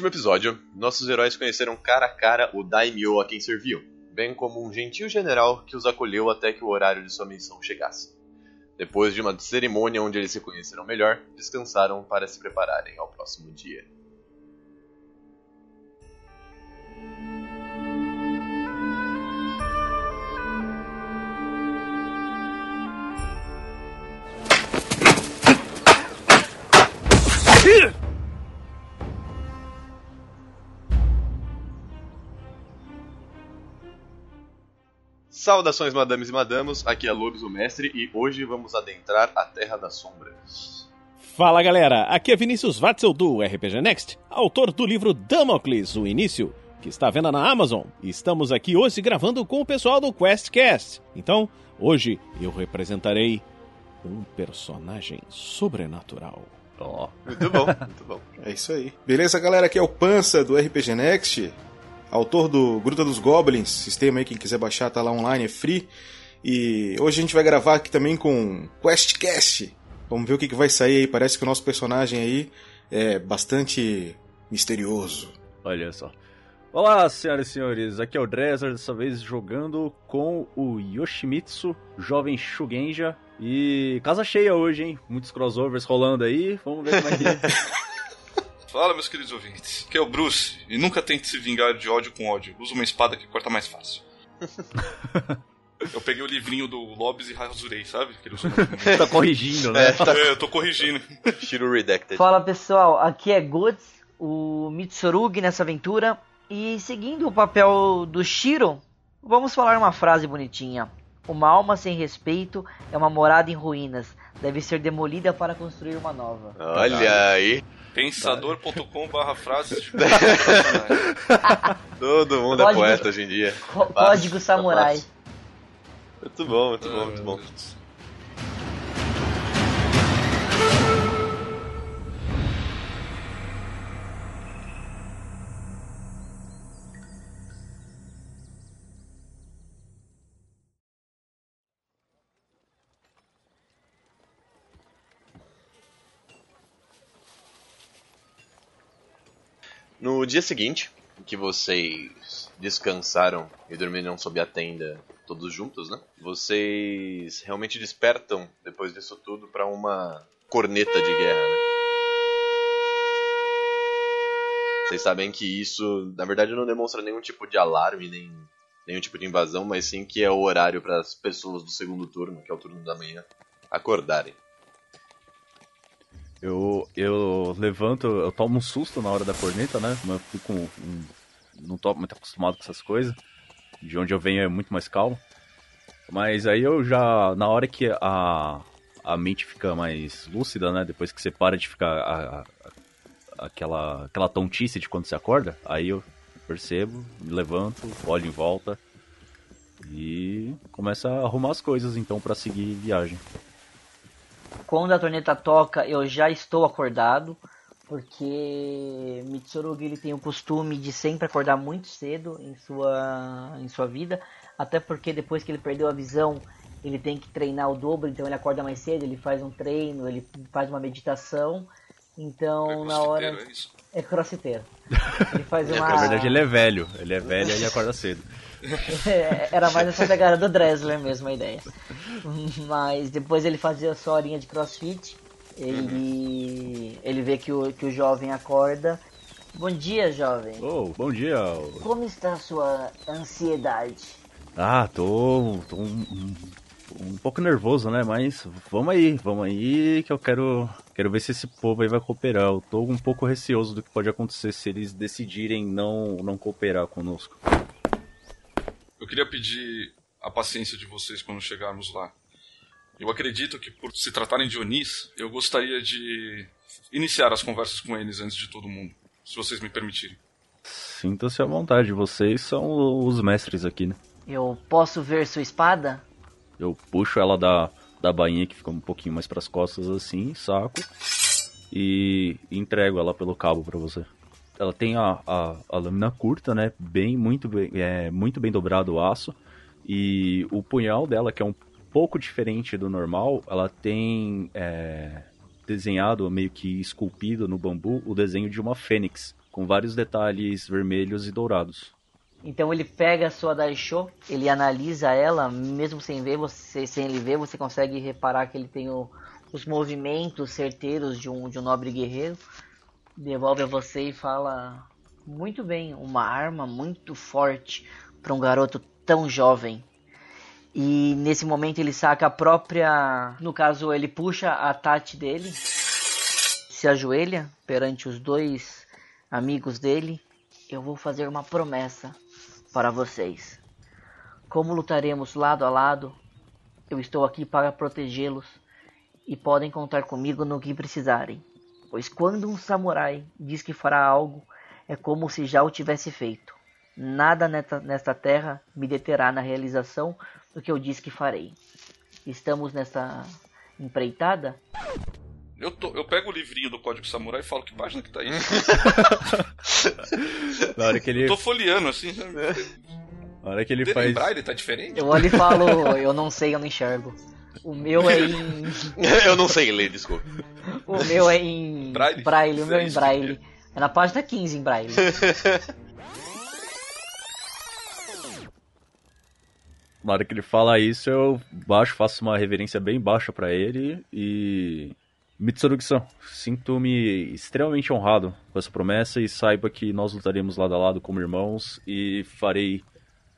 Último episódio, nossos heróis conheceram cara a cara o Daimyo a quem serviu, bem como um gentil general que os acolheu até que o horário de sua missão chegasse. Depois de uma cerimônia onde eles se conheceram melhor, descansaram para se prepararem ao próximo dia. Saudações, madames e madamos, aqui é Lobes, o mestre, e hoje vamos adentrar a Terra das Sombras. Fala galera, aqui é Vinícius Watzel do RPG Next, autor do livro Damocles, o Início, que está à venda na Amazon. E estamos aqui hoje gravando com o pessoal do QuestCast. Então, hoje eu representarei um personagem sobrenatural. Ó, muito bom, muito bom. É isso aí. Beleza, galera? Aqui é o Pança do RPG Next, autor do Gruta dos Goblins, sistema aí, quem quiser baixar tá lá online, é free. E hoje a gente vai gravar aqui também com QuestCast. Vamos ver o que, que vai sair aí. Parece que o nosso personagem aí é bastante misterioso. Olha só. Olá, senhoras e senhores, aqui é o Dresser, dessa vez jogando com o Yoshimitsu, jovem Shugenja. E casa cheia hoje, hein? Muitos crossovers rolando aí, vamos ver como é que é. Fala, meus queridos ouvintes. Aqui é o Bruce, e nunca tente se vingar de ódio com ódio. Usa uma espada que corta mais fácil. Eu peguei o livrinho do Lobes e rasurei, sabe? Que tá corrigindo, né? É, eu tô corrigindo. Shiro Redacted. Fala pessoal, aqui é Goods, o Mitsurugi nessa aventura. E seguindo o papel do Shiro, vamos falar uma frase bonitinha. Uma alma sem respeito é uma morada em ruínas. Deve ser demolida para construir uma nova. Olha aí, Pensador.com barra frases de todo mundo é Código- poeta hoje em dia. Có- Código Samurai. Muito bom, muito bom, muito bom. No dia seguinte, que vocês descansaram e dormiram sob a tenda todos juntos, né? Vocês realmente despertam depois disso tudo para uma corneta de guerra, né? Vocês sabem que isso, na verdade, não demonstra nenhum tipo de alarme, nem nenhum tipo de invasão, mas sim que é o horário para as pessoas do segundo turno, que é o turno da manhã, acordarem. Eu, eu levanto, eu tomo um susto na hora da corneta, né? Mas eu fico um, não tô muito acostumado com essas coisas. De onde eu venho é muito mais calmo. Mas aí eu já, na hora que a, a mente fica mais lúcida, né? Depois que você para de ficar a- a- aquela, aquela tontice de quando você acorda, aí eu percebo, me levanto, olho em volta e começo a arrumar as coisas então para seguir viagem. Quando a torneta toca, eu já estou acordado, porque Mitsurugi ele tem o costume de sempre acordar muito cedo em sua, em sua vida, até porque depois que ele perdeu a visão, ele tem que treinar o dobro, então ele acorda mais cedo, ele faz um treino, ele faz uma meditação, então na hora É isso. é crossfiteiro. Ele faz É, uma Na verdade ele é velho, ele é velho e ele acorda cedo. É, Era mais essa pegada do Dressler mesmo a ideia. Mas depois ele fazia sua horinha de crossfit. Ele, ele vê que o, que o jovem acorda. Bom dia, jovem. Oh, bom dia. Como está a sua ansiedade? Ah, tô, tô um, um- um pouco nervoso, né? Mas vamos aí, vamos aí que eu quero, quero ver se esse povo aí vai cooperar. Eu tô um pouco receoso do que pode acontecer se eles decidirem não, não cooperar conosco. Eu queria pedir a paciência de vocês quando chegarmos lá. Eu acredito que, por se tratarem de Onis, eu gostaria de iniciar as conversas com eles antes de todo mundo, se vocês me permitirem. Sinta-se à vontade, vocês são os mestres aqui, né? Eu posso ver sua espada? Eu puxo ela da, da bainha que fica um pouquinho mais pras costas assim, saco e entrego ela pelo cabo pra você. Ela tem a, a, a lâmina curta, né? Bem, muito bem, é, muito bem dobrado o aço. E o punhal dela, que é um pouco diferente do normal, ela tem é, desenhado, meio que esculpido no bambu, o desenho de uma fênix com vários detalhes vermelhos e dourados. Então ele pega a sua Daisho, ele analisa ela, mesmo sem ver, você, sem ele ver, você consegue reparar que ele tem o, os movimentos certeiros de um, de um nobre guerreiro. Devolve a você e fala: Muito bem, uma arma muito forte para um garoto tão jovem. E nesse momento ele saca a própria. No caso, ele puxa a Tati dele, se ajoelha perante os dois amigos dele. Eu vou fazer uma promessa para vocês. Como lutaremos lado a lado, eu estou aqui para protegê-los e podem contar comigo no que precisarem. Pois quando um samurai diz que fará algo, é como se já o tivesse feito. Nada nesta, nesta terra me deterá na realização do que eu disse que farei. Estamos nesta empreitada? Eu, tô, eu pego o livrinho do Código Samurai e falo que página que tá aí. Na hora que ele, Eu tô folheando assim. sabe? na hora que ele Dele faz. Braille tá diferente? Eu olho e falo, eu não sei, eu não enxergo. O meu é em. Eu não sei ler, desculpa. O meu é em. Braille? o meu é em Braille. É na página 15 em Braille. Na hora que ele fala isso, eu baixo, faço uma reverência bem baixa pra ele e. Mitsurugi-san, sinto-me extremamente honrado com essa promessa e saiba que nós lutaremos lado a lado como irmãos e farei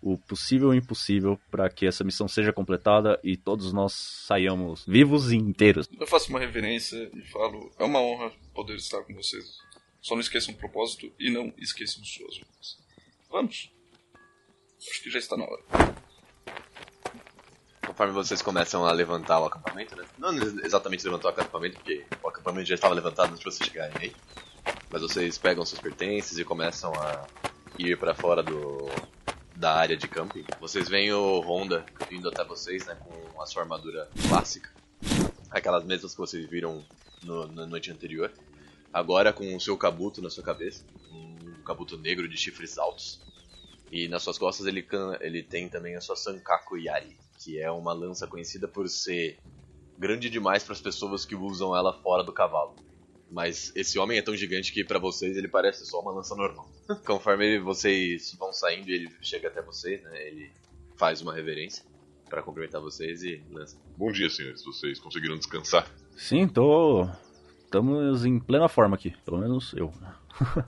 o possível e o impossível para que essa missão seja completada e todos nós saiamos vivos e inteiros. Eu faço uma reverência e falo: é uma honra poder estar com vocês. Só não esqueçam o propósito e não esqueçam suas vidas. Vamos? Acho que já está na hora. Conforme vocês começam a levantar o acampamento, né? Não exatamente levantar o acampamento, porque o acampamento já estava levantado antes de vocês chegarem aí. Mas vocês pegam seus pertences e começam a ir para fora do da área de camping. Vocês veem o Honda vindo até vocês, né? Com a sua armadura clássica. Aquelas mesmas que vocês viram no, na noite anterior. Agora com o seu kabuto na sua cabeça. Um kabuto negro de chifres altos. E nas suas costas ele, ele tem também a sua Sankaku Yari, que é uma lança conhecida por ser grande demais para as pessoas que usam ela fora do cavalo. Mas esse homem é tão gigante que para vocês ele parece só uma lança normal. Conforme vocês vão saindo e ele chega até vocês, né, ele faz uma reverência para cumprimentar vocês e lança. Bom dia, senhores. Vocês conseguiram descansar? Sim, tô. Estamos em plena forma aqui, pelo menos eu.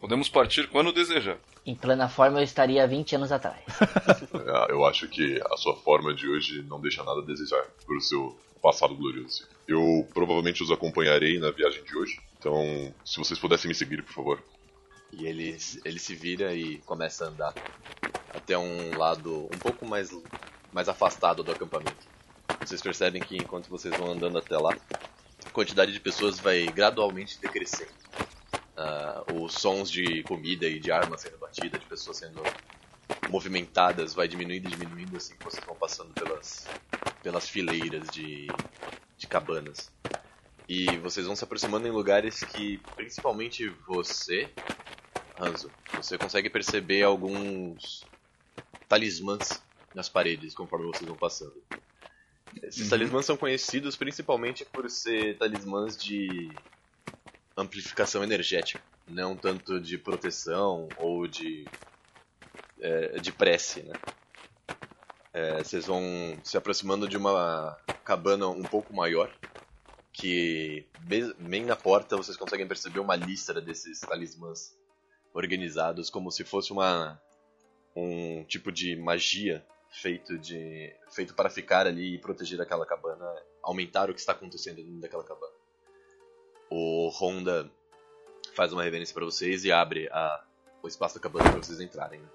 Podemos partir quando desejar. Em plena forma eu estaria há 20 anos atrás. Ah, Eu acho que a sua forma de hoje não deixa nada a desejar por seu passado glorioso. Eu provavelmente os acompanharei na viagem de hoje. Então, se vocês pudessem me seguir, por favor. E ele, ele se vira e começa a andar até um lado um pouco mais, mais afastado do acampamento. Vocês percebem que enquanto vocês vão andando até lá, a quantidade de pessoas vai gradualmente decrescendo. Ah, os sons de comida e de armas sendo batidas, de pessoas sendo movimentadas, vai diminuindo e diminuindo assim que vocês vão passando pelas, pelas fileiras de, de cabanas. E vocês vão se aproximando em lugares que, principalmente você, Hanzo, você consegue perceber alguns talismãs nas paredes conforme vocês vão passando. Esses talismãs são conhecidos principalmente por ser talismãs de amplificação energética, não tanto de proteção ou de é, de prece, né? É, vocês vão se aproximando de uma cabana um pouco maior que be- bem na porta vocês conseguem perceber uma lista desses talismãs organizados como se fosse uma um tipo de magia feito de feito para ficar ali e proteger aquela cabana, aumentar o que está acontecendo dentro daquela cabana. O Honda faz uma reverência para vocês e abre a, o espaço da cabana para vocês entrarem. né?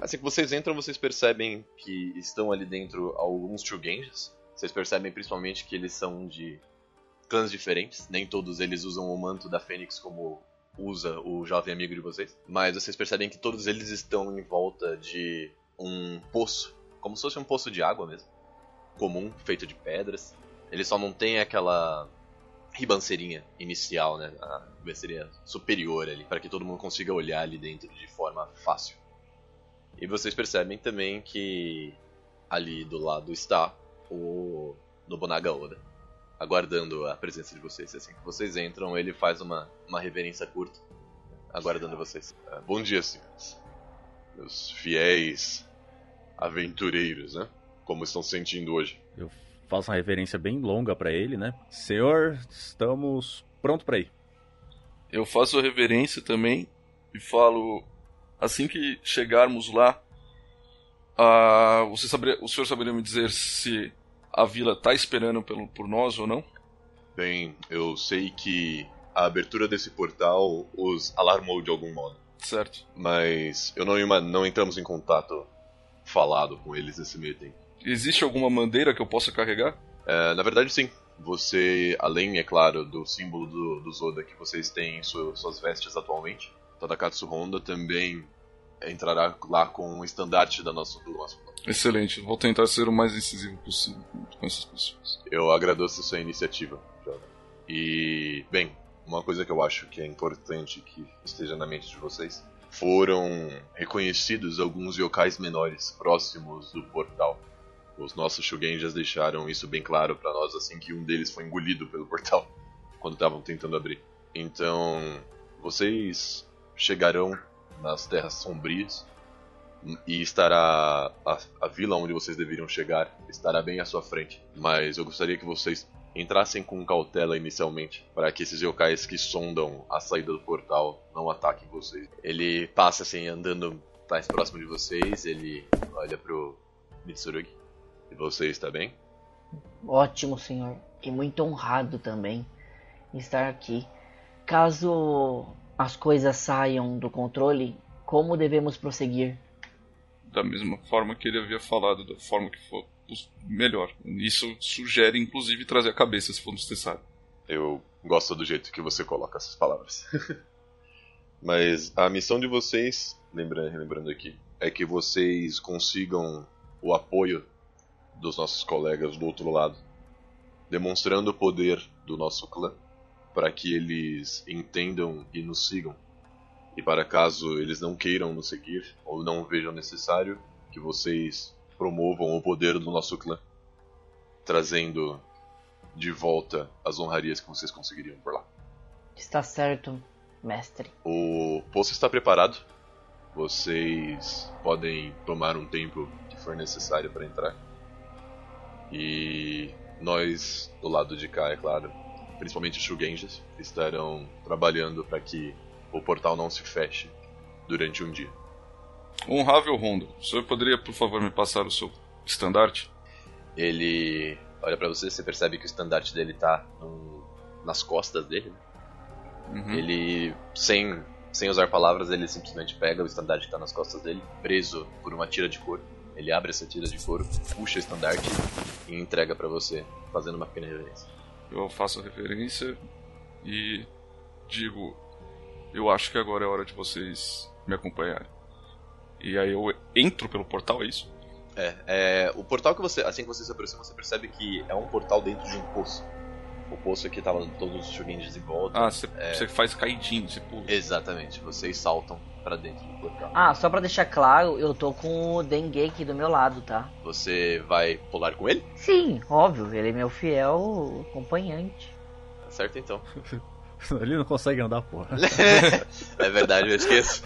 Assim que vocês entram, vocês percebem que estão ali dentro alguns Chugenjas. Vocês percebem principalmente que eles são de clãs diferentes. Nem todos eles usam o manto da Fênix como usa o jovem amigo de vocês. Mas vocês percebem que todos eles estão em volta de um poço, como se fosse um poço de água mesmo, comum, feito de pedras. Ele só não tem aquela ribanceirinha inicial, né? A ribanceirinha superior ali, para que todo mundo consiga olhar ali dentro de forma fácil. E vocês percebem também que ali do lado está o Nobunaga Oda, aguardando a presença de vocês. Assim que vocês entram, ele faz uma, uma reverência curta aguardando vocês. Ah, bom dia, senhores. Meus fiéis aventureiros, né? Como estão se sentindo hoje? Eu faço uma reverência bem longa pra ele, né? Senhor, estamos pronto pra ir. Eu faço a reverência também e falo assim que chegarmos lá, ah, você saberia, o senhor saberia me dizer se a vila está esperando pelo, por nós ou não? Bem, eu sei que a abertura desse portal os alarmou de algum modo. Certo. Mas eu não, não entramos em contato falado com eles nesse meio tempo. Existe alguma bandeira que eu possa carregar? É, na verdade, sim. Você, além, é claro, do símbolo do, do Zoda que vocês têm em su- suas vestes atualmente, Tadakatsu Honda também entrará lá com o estandarte da nossa, do nosso plano. Excelente. Vou tentar ser o mais incisivo possível com essas pessoas. Eu agradeço a sua iniciativa, jovem. E, bem, uma coisa que eu acho que é importante que esteja na mente de vocês foram reconhecidos alguns yokais menores próximos do portal. Os nossos Shugenjas deixaram isso bem claro pra nós assim que um deles foi engolido pelo portal quando estavam tentando abrir. Então, vocês chegarão nas terras sombrias e estará a, a vila onde vocês deveriam chegar estará bem à sua frente. Mas eu gostaria que vocês entrassem com cautela inicialmente, para que esses yokais que sondam a saída do portal não ataquem vocês. Ele passa assim, andando mais próximo de vocês, ele olha pro Mitsurugi. E você está bem? Ótimo, senhor. E muito honrado também estar aqui. Caso as coisas saiam do controle, como devemos prosseguir? Da mesma forma que ele havia falado, da forma que for melhor. Isso sugere, inclusive, trazer a cabeça se for necessário. Eu gosto do jeito que você coloca essas palavras. Mas a missão de vocês, lembrando, lembrando aqui, é que vocês consigam o apoio dos nossos colegas do outro lado, demonstrando o poder do nosso clã, para que eles entendam e nos sigam. E para caso eles não queiram nos seguir ou não vejam necessário, que vocês promovam o poder do nosso clã, trazendo de volta as honrarias que vocês conseguiriam por lá. Está certo, mestre. O poço está preparado. Vocês podem tomar um tempo que for necessário para entrar. E nós, do lado de cá, é claro, principalmente os Shugenjas, estarão trabalhando para que o portal não se feche durante um dia. Honrável Rondo, o senhor poderia, por favor, me passar o seu estandarte? Ele olha pra você, você percebe que o estandarte dele tá no- nas costas dele. né? Uhum. Ele, sem, sem usar palavras, ele simplesmente pega o estandarte que tá nas costas dele, preso por uma tira de couro. Ele abre essa tira de couro, puxa o estandarte e entrega pra você, fazendo uma pequena reverência. Eu faço a referência e digo: Eu acho que agora é hora de vocês me acompanharem. E aí eu entro pelo portal, é isso? É, é, o portal que você, assim que você se aproxima, você percebe que é um portal dentro de um poço. O poço aqui tava todos os Shugenjas em volta. Ah, você você faz caidinho, você pula. Exatamente, vocês saltam pra dentro do portal. Ah, só pra deixar claro, eu tô com o Dengeki do meu lado, tá? Você vai pular com ele? Sim, óbvio, ele é meu fiel acompanhante. Tá certo então. Ele não consegue andar, porra. é verdade, eu esqueço.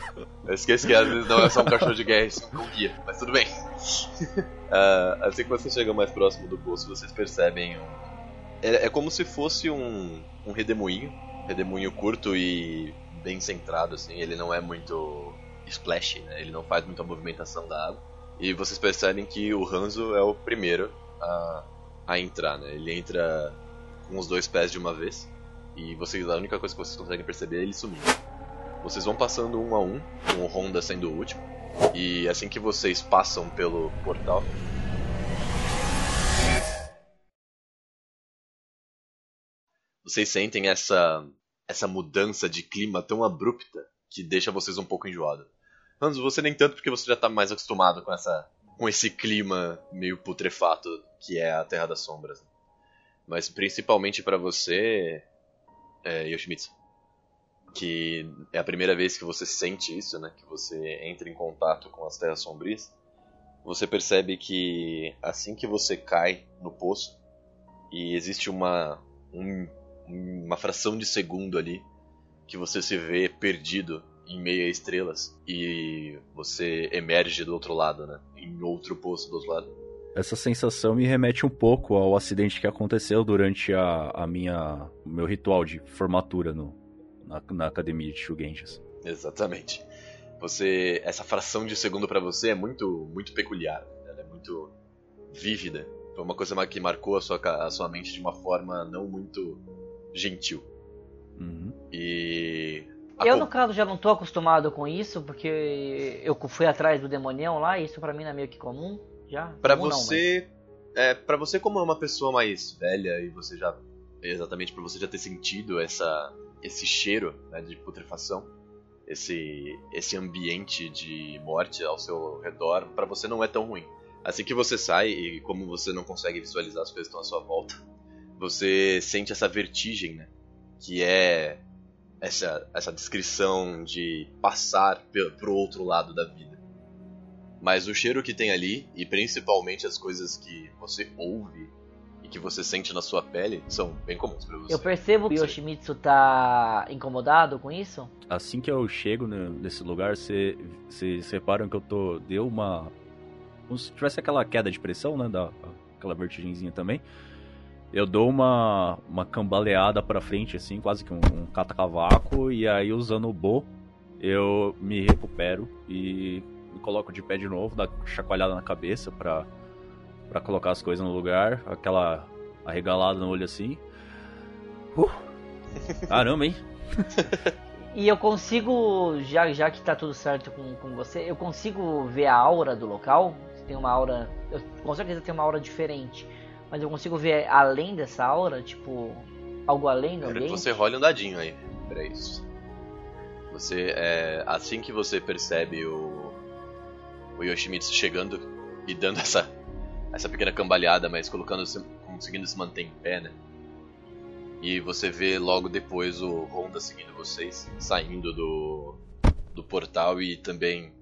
Eu esqueço que às vezes não é só um cachorro de guerra, isso com guia, mas tudo bem. Ah, assim que você chega mais próximo do poço, vocês percebem um. É, é como se fosse um, um redemoinho. Redemoinho curto e bem centrado, assim. Ele não é muito splash, né? Ele não faz muita movimentação da água. E vocês percebem que o Hanzo é o primeiro a, a entrar, né? Ele entra com os dois pés de uma vez. E vocês, a única coisa que vocês conseguem perceber é ele sumindo. Vocês vão passando um a um, com o Honda sendo o último. E assim que vocês passam pelo portal. Vocês sentem essa essa mudança de clima tão abrupta que deixa vocês um pouco enjoados. Hans, você nem tanto porque você já tá mais acostumado com essa com esse clima meio putrefato que é a Terra das Sombras. Mas principalmente para você, é, Yoshimitsu, que é a primeira vez que você sente isso, né? Que você entra em contato com as terras sombrias. Você percebe que assim que você cai no poço e existe uma um- uma fração de segundo ali que você se vê perdido em meio a estrelas e você emerge do outro lado, né? Em outro poço do outro lado. Essa sensação me remete um pouco ao acidente que aconteceu durante a, a minha o meu ritual de formatura no, na, na academia de Shugenjas. Exatamente. Você essa fração de segundo para você é muito muito peculiar, ela é muito vívida. Foi uma coisa que marcou a sua, a sua mente de uma forma não muito gentil. Uhum. E Eu, no caso, já não tô acostumado com isso, porque eu fui atrás do demonião lá, e isso pra mim não é meio que comum. Já? Pra Comum não, você, é, para você como é uma pessoa mais velha e você já exatamente por você já ter sentido essa esse cheiro né, de putrefação, esse esse ambiente de morte ao seu redor, pra você não é tão ruim. Assim que você sai e como você não consegue visualizar as coisas que estão à sua volta, você sente essa vertigem, né? Que é essa essa descrição de passar pro outro lado da vida. Mas o cheiro que tem ali, e principalmente as coisas que você ouve e que você sente na sua pele, são bem comuns pra você. Eu percebo que o Yoshimitsu tá incomodado com isso. Assim que eu chego ne- nesse lugar, vocês reparam que eu tô. Deu uma. Como se tivesse aquela queda de pressão, né? Da, aquela vertigenzinha também. Eu dou uma, uma cambaleada pra frente, assim, quase que um, um catacavaco. E aí, usando o Bo, eu me recupero e me coloco de pé de novo, dá chacoalhada na cabeça pra, pra colocar as coisas no lugar. Aquela arregalada no olho assim. Uh, caramba, hein? E eu consigo, já, já que tá tudo certo com, com você, eu consigo ver a aura do local. Tem uma aura. Eu, com certeza tem uma aura diferente. Mas eu consigo ver além dessa aura, tipo. Algo além do Quero que ambiente. você role um dadinho aí pra isso. Você, é, assim que você percebe o, o Yoshimitsu chegando e dando essa, essa pequena cambalhada, mas colocando, conseguindo se manter em pé, né? E você vê logo depois o Honda seguindo vocês, saindo do, do portal e também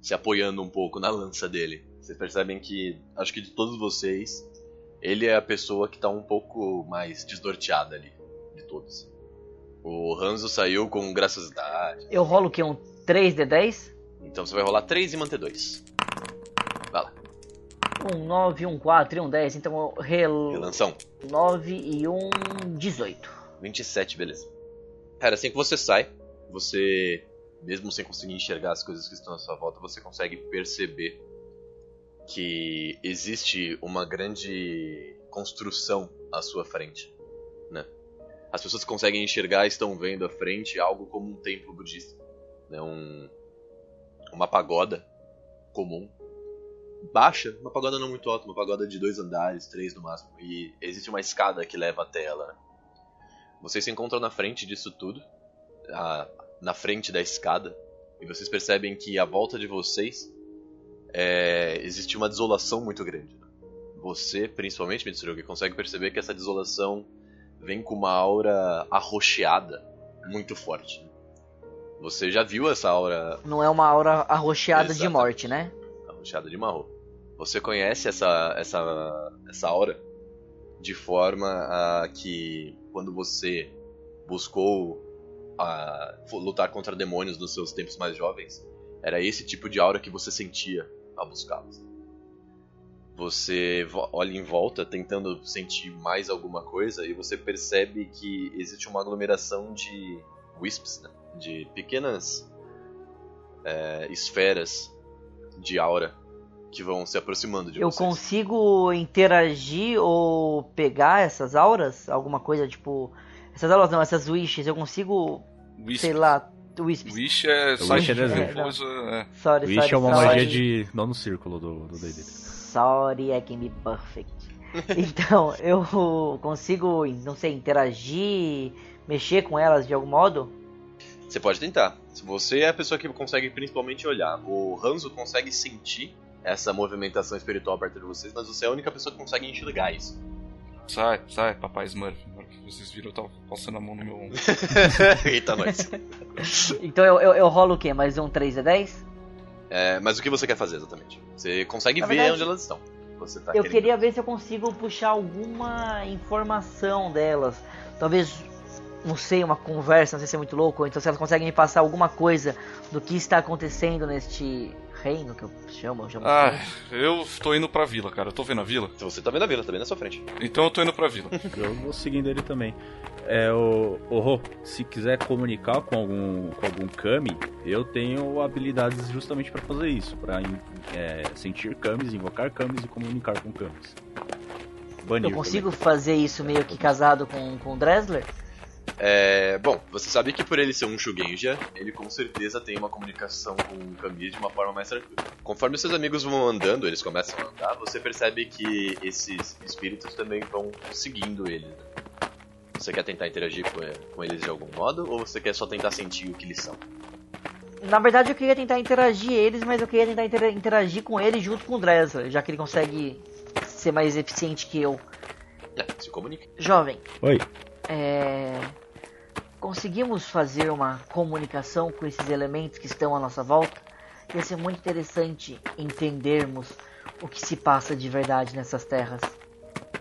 se apoiando um pouco na lança dele. Vocês percebem que, acho que de todos vocês, ele é a pessoa que tá um pouco mais desnorteada ali, de todos. O Hanzo saiu com graciosidade, Eu rolo o quê? Um 3D10? então você vai rolar 3 e manter 2. Vai lá, Um 9, um 4 e um 10. Então eu relo relanção. 9 e um 18. 27, beleza. Cara, assim que você sai, você, mesmo sem conseguir enxergar as coisas que estão à sua volta, você consegue perceber que existe uma grande construção à sua frente, né? As pessoas conseguem enxergar estão vendo à frente algo como um templo budista, né? Um, uma pagoda comum, baixa, uma pagoda não muito alta, uma pagoda de dois andares, três no máximo, e existe uma escada que leva até ela. né? Vocês se encontram na frente disso tudo, a- na frente da escada, e vocês percebem que à volta de vocês é, existe uma desolação muito grande. né? Você, principalmente, Mitsurugi, consegue perceber que essa desolação vem com uma aura arroxeada muito forte. Você já viu essa aura Não é uma aura arroxeada de Exatamente. morte, né? arroxeada de marrom. Você conhece essa, essa, essa aura de forma a que quando você buscou a, lutar contra demônios nos seus tempos mais jovens, era esse tipo de aura que você sentia ao buscá-los. Você vo- olha em volta tentando sentir mais alguma coisa e você percebe que existe uma aglomeração de wisps, né? de pequenas é, esferas de aura que vão se aproximando de Eu vocês. consigo interagir ou pegar essas auras? Alguma coisa tipo. Essas auras não, essas wishes, eu consigo, Wish, sei lá, wisps. Wish é Wish site é de desenho. coisa. É. Sorry, Wish sorry, é uma sorry. magia de nono círculo do do D&D. Sorry, I can be perfect. então, eu consigo, não sei, interagir, mexer com elas de algum modo? Você pode tentar. Se você é a pessoa que consegue principalmente olhar, o Hanzo consegue sentir essa movimentação espiritual perto de vocês, mas você é a única pessoa que consegue enxergar isso. Sai, sai, papai Smurf. Vocês viram, eu tava passando a mão no meu ombro. Eita, nós. Então eu, eu, eu rolo o quê? Mais um 3 e 10? É, mas o que você quer fazer exatamente? Você consegue Na ver verdade, onde elas estão. Você tá Eu querendo- queria ver se eu consigo puxar alguma informação delas. Talvez não sei, uma conversa, não sei se é muito louco, então se elas conseguem me passar alguma coisa do que está acontecendo neste reino que eu chamo, eu chamo Ah, eu tô indo pra vila, cara. Eu tô vendo a vila. Você tá vendo a vila, tá bem na sua frente. Então eu tô indo pra vila. Eu vou seguindo ele também. É, o, o Rô, se quiser comunicar com algum, com algum Kami, eu tenho habilidades justamente pra fazer isso. Pra é, sentir Kamis, invocar Kamis e comunicar com Kamis. Banir eu consigo fazer isso meio que casado com, com o Dressler? É, bom, você sabe que por ele ser um Shugenja, ele com certeza tem uma comunicação com o Kami de uma forma mais tranquila. Conforme seus amigos vão andando, eles começam a andar, você percebe que esses espíritos também vão seguindo ele. Você quer tentar interagir com, eles de algum modo, ou você quer só tentar sentir o que eles são? Na verdade, eu queria tentar interagir eles, mas eu queria tentar inter interagir com ele junto com o Dressler, já que ele consegue ser mais eficiente que eu. É, se comunique. Jovem, Oi. É... conseguimos fazer uma comunicação com esses elementos que estão à nossa volta? Ia ser muito interessante entendermos o que se passa de verdade nessas terras.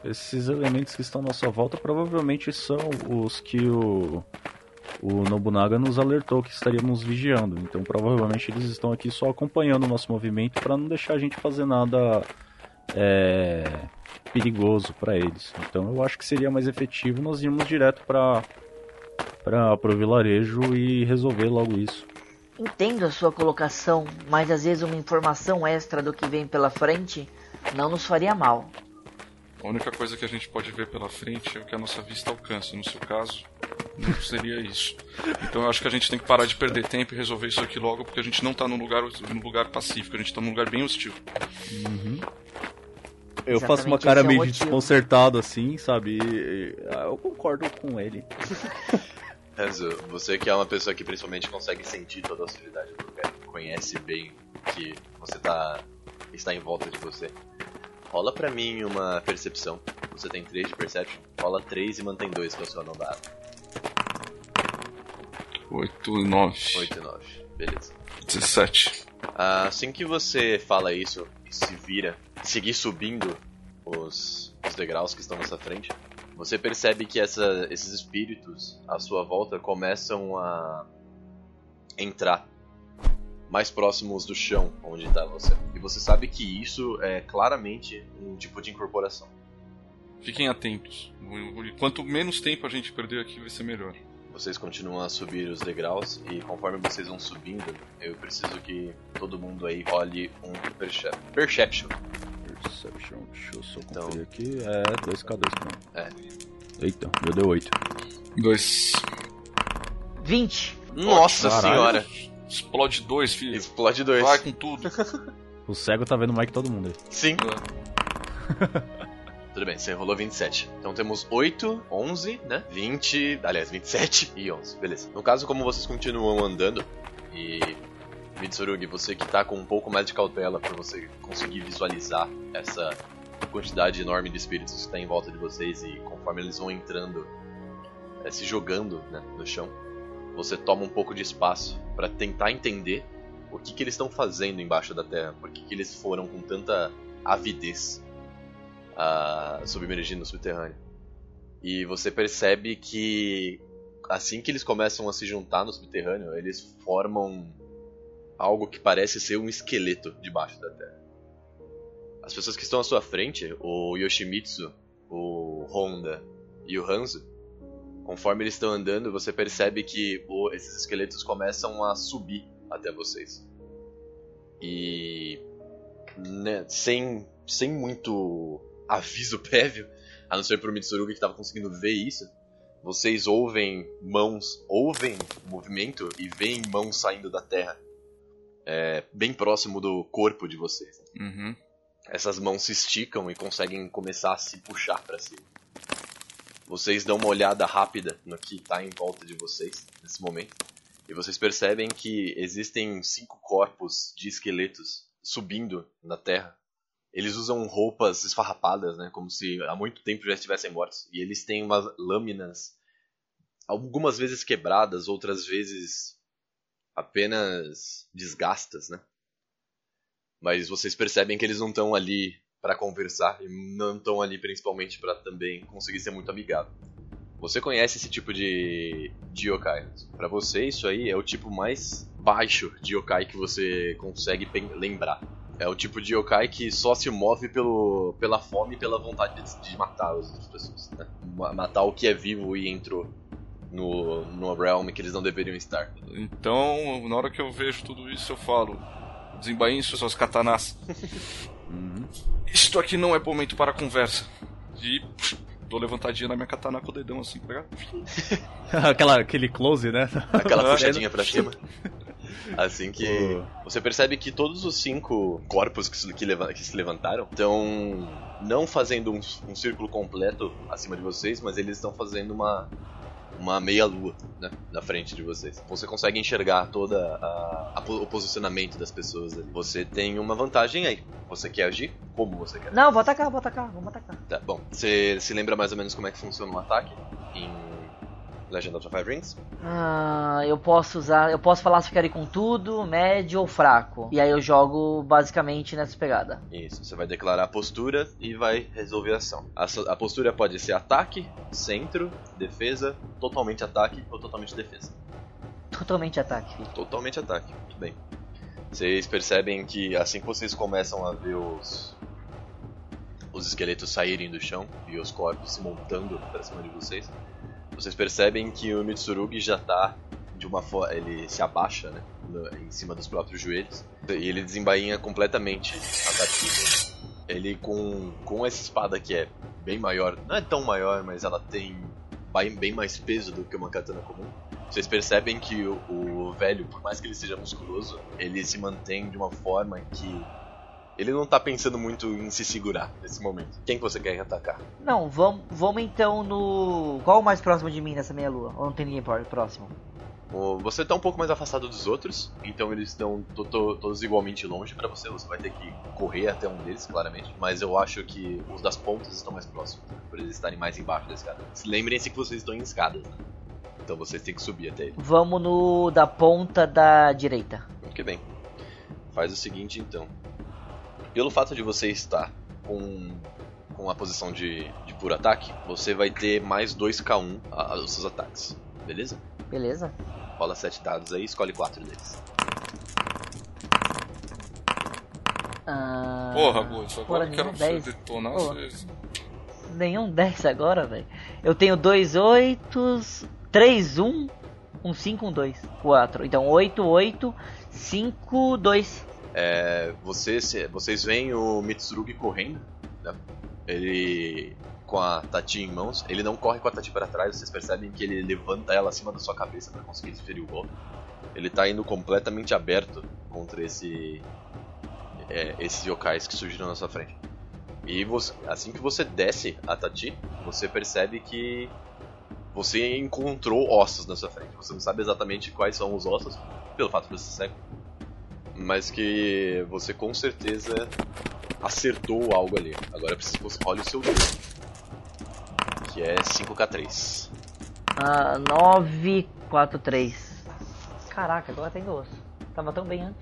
Esses elementos que estão à nossa volta provavelmente são os que o, o Nobunaga nos alertou que estaríamos vigiando. Então provavelmente eles estão aqui só acompanhando o nosso movimento para não deixar a gente fazer nada é, perigoso para eles. Então eu acho que seria mais efetivo nós irmos direto para para o vilarejo e resolver logo isso. Entendo a sua colocação, mas às vezes uma informação extra do que vem pela frente não nos faria mal. A única coisa que a gente pode ver pela frente é o que a nossa vista alcança. No seu caso, não seria isso. Então eu acho que a gente tem que parar de perder tempo e resolver isso aqui logo, porque a gente não tá num lugar, num lugar pacífico, a gente tá num lugar bem hostil. Eu faço uma cara é meio de motivo. desconcertado assim, sabe? E- e- ah, eu concordo com ele. Renzo, você que é uma pessoa que principalmente consegue sentir toda a hostilidade do lugar, conhece bem que você tá está em volta de você. Rola pra mim uma percepção. Você tem 3 de perception, rola 3 e mantém 2, que é o seu anão da água. 8 e 9. 8 e 9, beleza. 17. Assim que você fala isso se vira, seguir subindo os, os degraus que estão nessa frente, você percebe que essa- esses espíritos à sua volta começam a entrar mais próximos do chão onde está você. E você sabe que isso é claramente um tipo de incorporação. Fiquem atentos. Quanto menos tempo a gente perder aqui, vai ser melhor. Vocês continuam a subir os degraus e conforme vocês vão subindo, eu preciso que todo mundo aí role um percep perception. Perception, deixa eu só Então- conferir aqui. É 2K2 pra mim. É. Eita, meu deu 8. 2. 20. Nossa Caralho. senhora! Explode 2, filho. Explode dois. Vai com tudo. O cego tá vendo mais que todo mundo aí. Sim. Tudo bem, você rolou 27. Então temos 8, 11, né? 20, aliás, 27 e 11. Beleza. No caso, como vocês continuam andando e Mitsurugi, você que tá com um pouco mais de cautela pra você conseguir visualizar essa quantidade enorme de espíritos que está em volta de vocês e conforme eles vão entrando, eh, se jogando né, no chão, você toma um pouco de espaço pra tentar entender o que, que eles estão fazendo embaixo da terra, por que, que eles foram com tanta avidez submergir no subterrâneo. E você percebe que assim que eles começam a se juntar no subterrâneo, eles formam algo que parece ser um esqueleto debaixo da terra. As pessoas que estão à sua frente, o Yoshimitsu, o Honda e o Hanzo, conforme eles estão andando, você percebe que esses esqueletos começam a subir até vocês. E né, sem, sem muito aviso prévio, a não ser pro Mitsurugi que estava conseguindo ver isso, vocês ouvem mãos, ouvem movimento e veem mãos saindo da terra, é, bem próximo do corpo de vocês. Uhum. Essas mãos se esticam e conseguem começar a se puxar para cima. Vocês dão uma olhada rápida no que está em volta de vocês nesse momento. E vocês percebem que existem cinco corpos de esqueletos subindo na terra. Eles usam roupas esfarrapadas, né? Como se há muito tempo já estivessem mortos. E eles têm umas lâminas, algumas vezes quebradas, outras vezes apenas desgastas, né? Mas vocês percebem que eles não estão ali para conversar e não estão ali principalmente para também conseguir ser muito amigável. Você conhece esse tipo de, de yokai. Pra você, isso aí é o tipo mais baixo de yokai que você consegue lembrar. É o tipo de yokai que só se move pelo, pela fome e pela vontade de, de matar as outras pessoas. Né? Matar o que é vivo e entrou no, no realm que eles não deveriam estar. Então, na hora que eu vejo tudo isso, eu falo: desembainhe suas katanas. uhum. Isto aqui não é momento para conversa. E pff, dou levantadinha na minha katana com o dedão assim, tá ligado? Aquela, aquele close, né? Aquela puxadinha pra cima. Assim que você percebe que todos os cinco corpos que se, que, que se levantaram estão não fazendo um, um, círculo completo acima de vocês, mas eles estão fazendo uma uma meia lua né, na frente de vocês. Você consegue enxergar toda a, a, o posicionamento das pessoas ali. Você tem uma vantagem aí. Você quer agir? Como você quer? Não, vou atacar, vou atacar, vamos atacar. Tá bom. Você se lembra mais ou menos como é que funciona um ataque em Legend of the Five Rings? Ah, eu posso usar. Eu posso falar se eu quero ir com tudo, médio ou fraco. E aí eu jogo basicamente nessa pegada. Isso, você vai declarar a postura e vai resolver a ação. A, a postura pode ser ataque, centro, defesa, totalmente ataque ou totalmente defesa. Totalmente ataque. Totalmente ataque, muito bem. Vocês percebem que assim que vocês começam a ver os, os esqueletos saírem do chão e os corpos se montando para cima de vocês, vocês percebem que o Mitsurugi já tá de uma forma. Ele se abaixa, né? em cima dos próprios joelhos. E ele desembainha completamente a Tati. Ele com, com essa espada que é bem maior, não é tão maior, mas ela tem bem mais peso do que uma katana comum. Vocês percebem que o, o velho, por mais que ele seja musculoso, ele se mantém de uma forma que ele não tá pensando muito em se segurar nesse momento. Quem que você quer atacar? Não, vamos, vamos então no. Qual o mais próximo de mim nessa meia lua? Ou não tem ninguém próximo? Você tá um pouco mais afastado dos outros, então eles estão to to todos igualmente longe para você. Você vai ter que correr até um deles, claramente. Mas eu acho que os das pontas estão mais próximos, né? por eles estarem mais embaixo da escada. Lembrem-se que vocês estão em escadas, né? então vocês têm que subir até ele. Vamos no da ponta da direita. Muito bem. Faz o seguinte então pelo fato de você estar com, com a posição de, de puro ataque, você vai ter mais 2k1 aos seus ataques, beleza? Beleza. Rola 7 dados aí, escolhe 4 deles. Ah... Porra, Gosto, agora Porra, eu quero 10. detonar vocês. Nenhum 10 agora, velho. Eu tenho 2 8, 3 1, um 5, um 2, 4. Então 8, 8, 5, 2. É, vocês, vocês veem o Mitsurugi correndo, né? ele com a Tati em mãos, ele não corre com a Tati para trás, vocês percebem que ele levanta ela acima da sua cabeça para conseguir desferir o golpe. Ele está indo completamente aberto contra esse é, esses yokais que surgiram na sua frente. E você, assim que você desce a Tati, você percebe que você encontrou ossos na sua frente. Você não sabe exatamente quais são os ossos, pelo fato de você ser cego mas que você com certeza acertou algo ali. Agora eu preciso que você role o seu dano, que é 5k3. Ah, 9, 4, 3. Caraca, agora tem osso. Tava tão bem antes.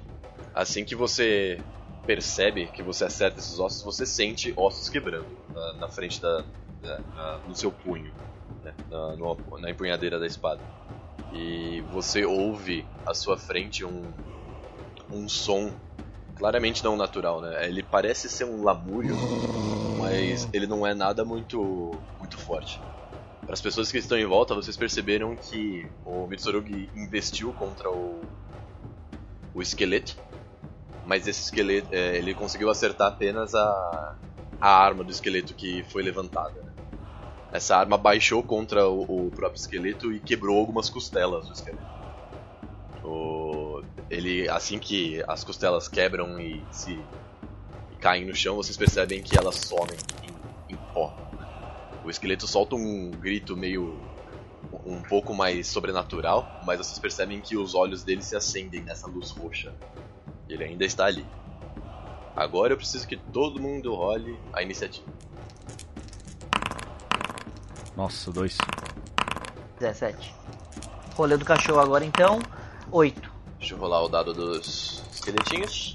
Assim que você percebe que você acerta esses ossos, você sente ossos quebrando na, na frente da, da na, no seu punho, né? na, no, na empunhadeira da espada. E você ouve à sua frente um, um som claramente não natural, né? Ele parece ser um lamúrio, mas ele não é nada muito muito forte. Para as pessoas que estão em volta, vocês perceberam que o Mitsurugi investiu contra o o esqueleto, mas esse esqueleto é, ele conseguiu acertar apenas a a arma do esqueleto que foi levantada. Né? Essa arma baixou contra o, o próprio esqueleto e quebrou algumas costelas do esqueleto. O, ele, assim que as costelas quebram e se e caem no chão, vocês percebem que elas somem em, em pó. O esqueleto solta um grito meio um pouco mais sobrenatural, mas vocês percebem que os olhos dele se acendem nessa luz roxa. Ele ainda está ali. Agora eu preciso que todo mundo role a iniciativa. Nossa, dois. 17. Rolê do cachorro agora então. 8. Deixa eu rolar o dado dos esqueletinhos.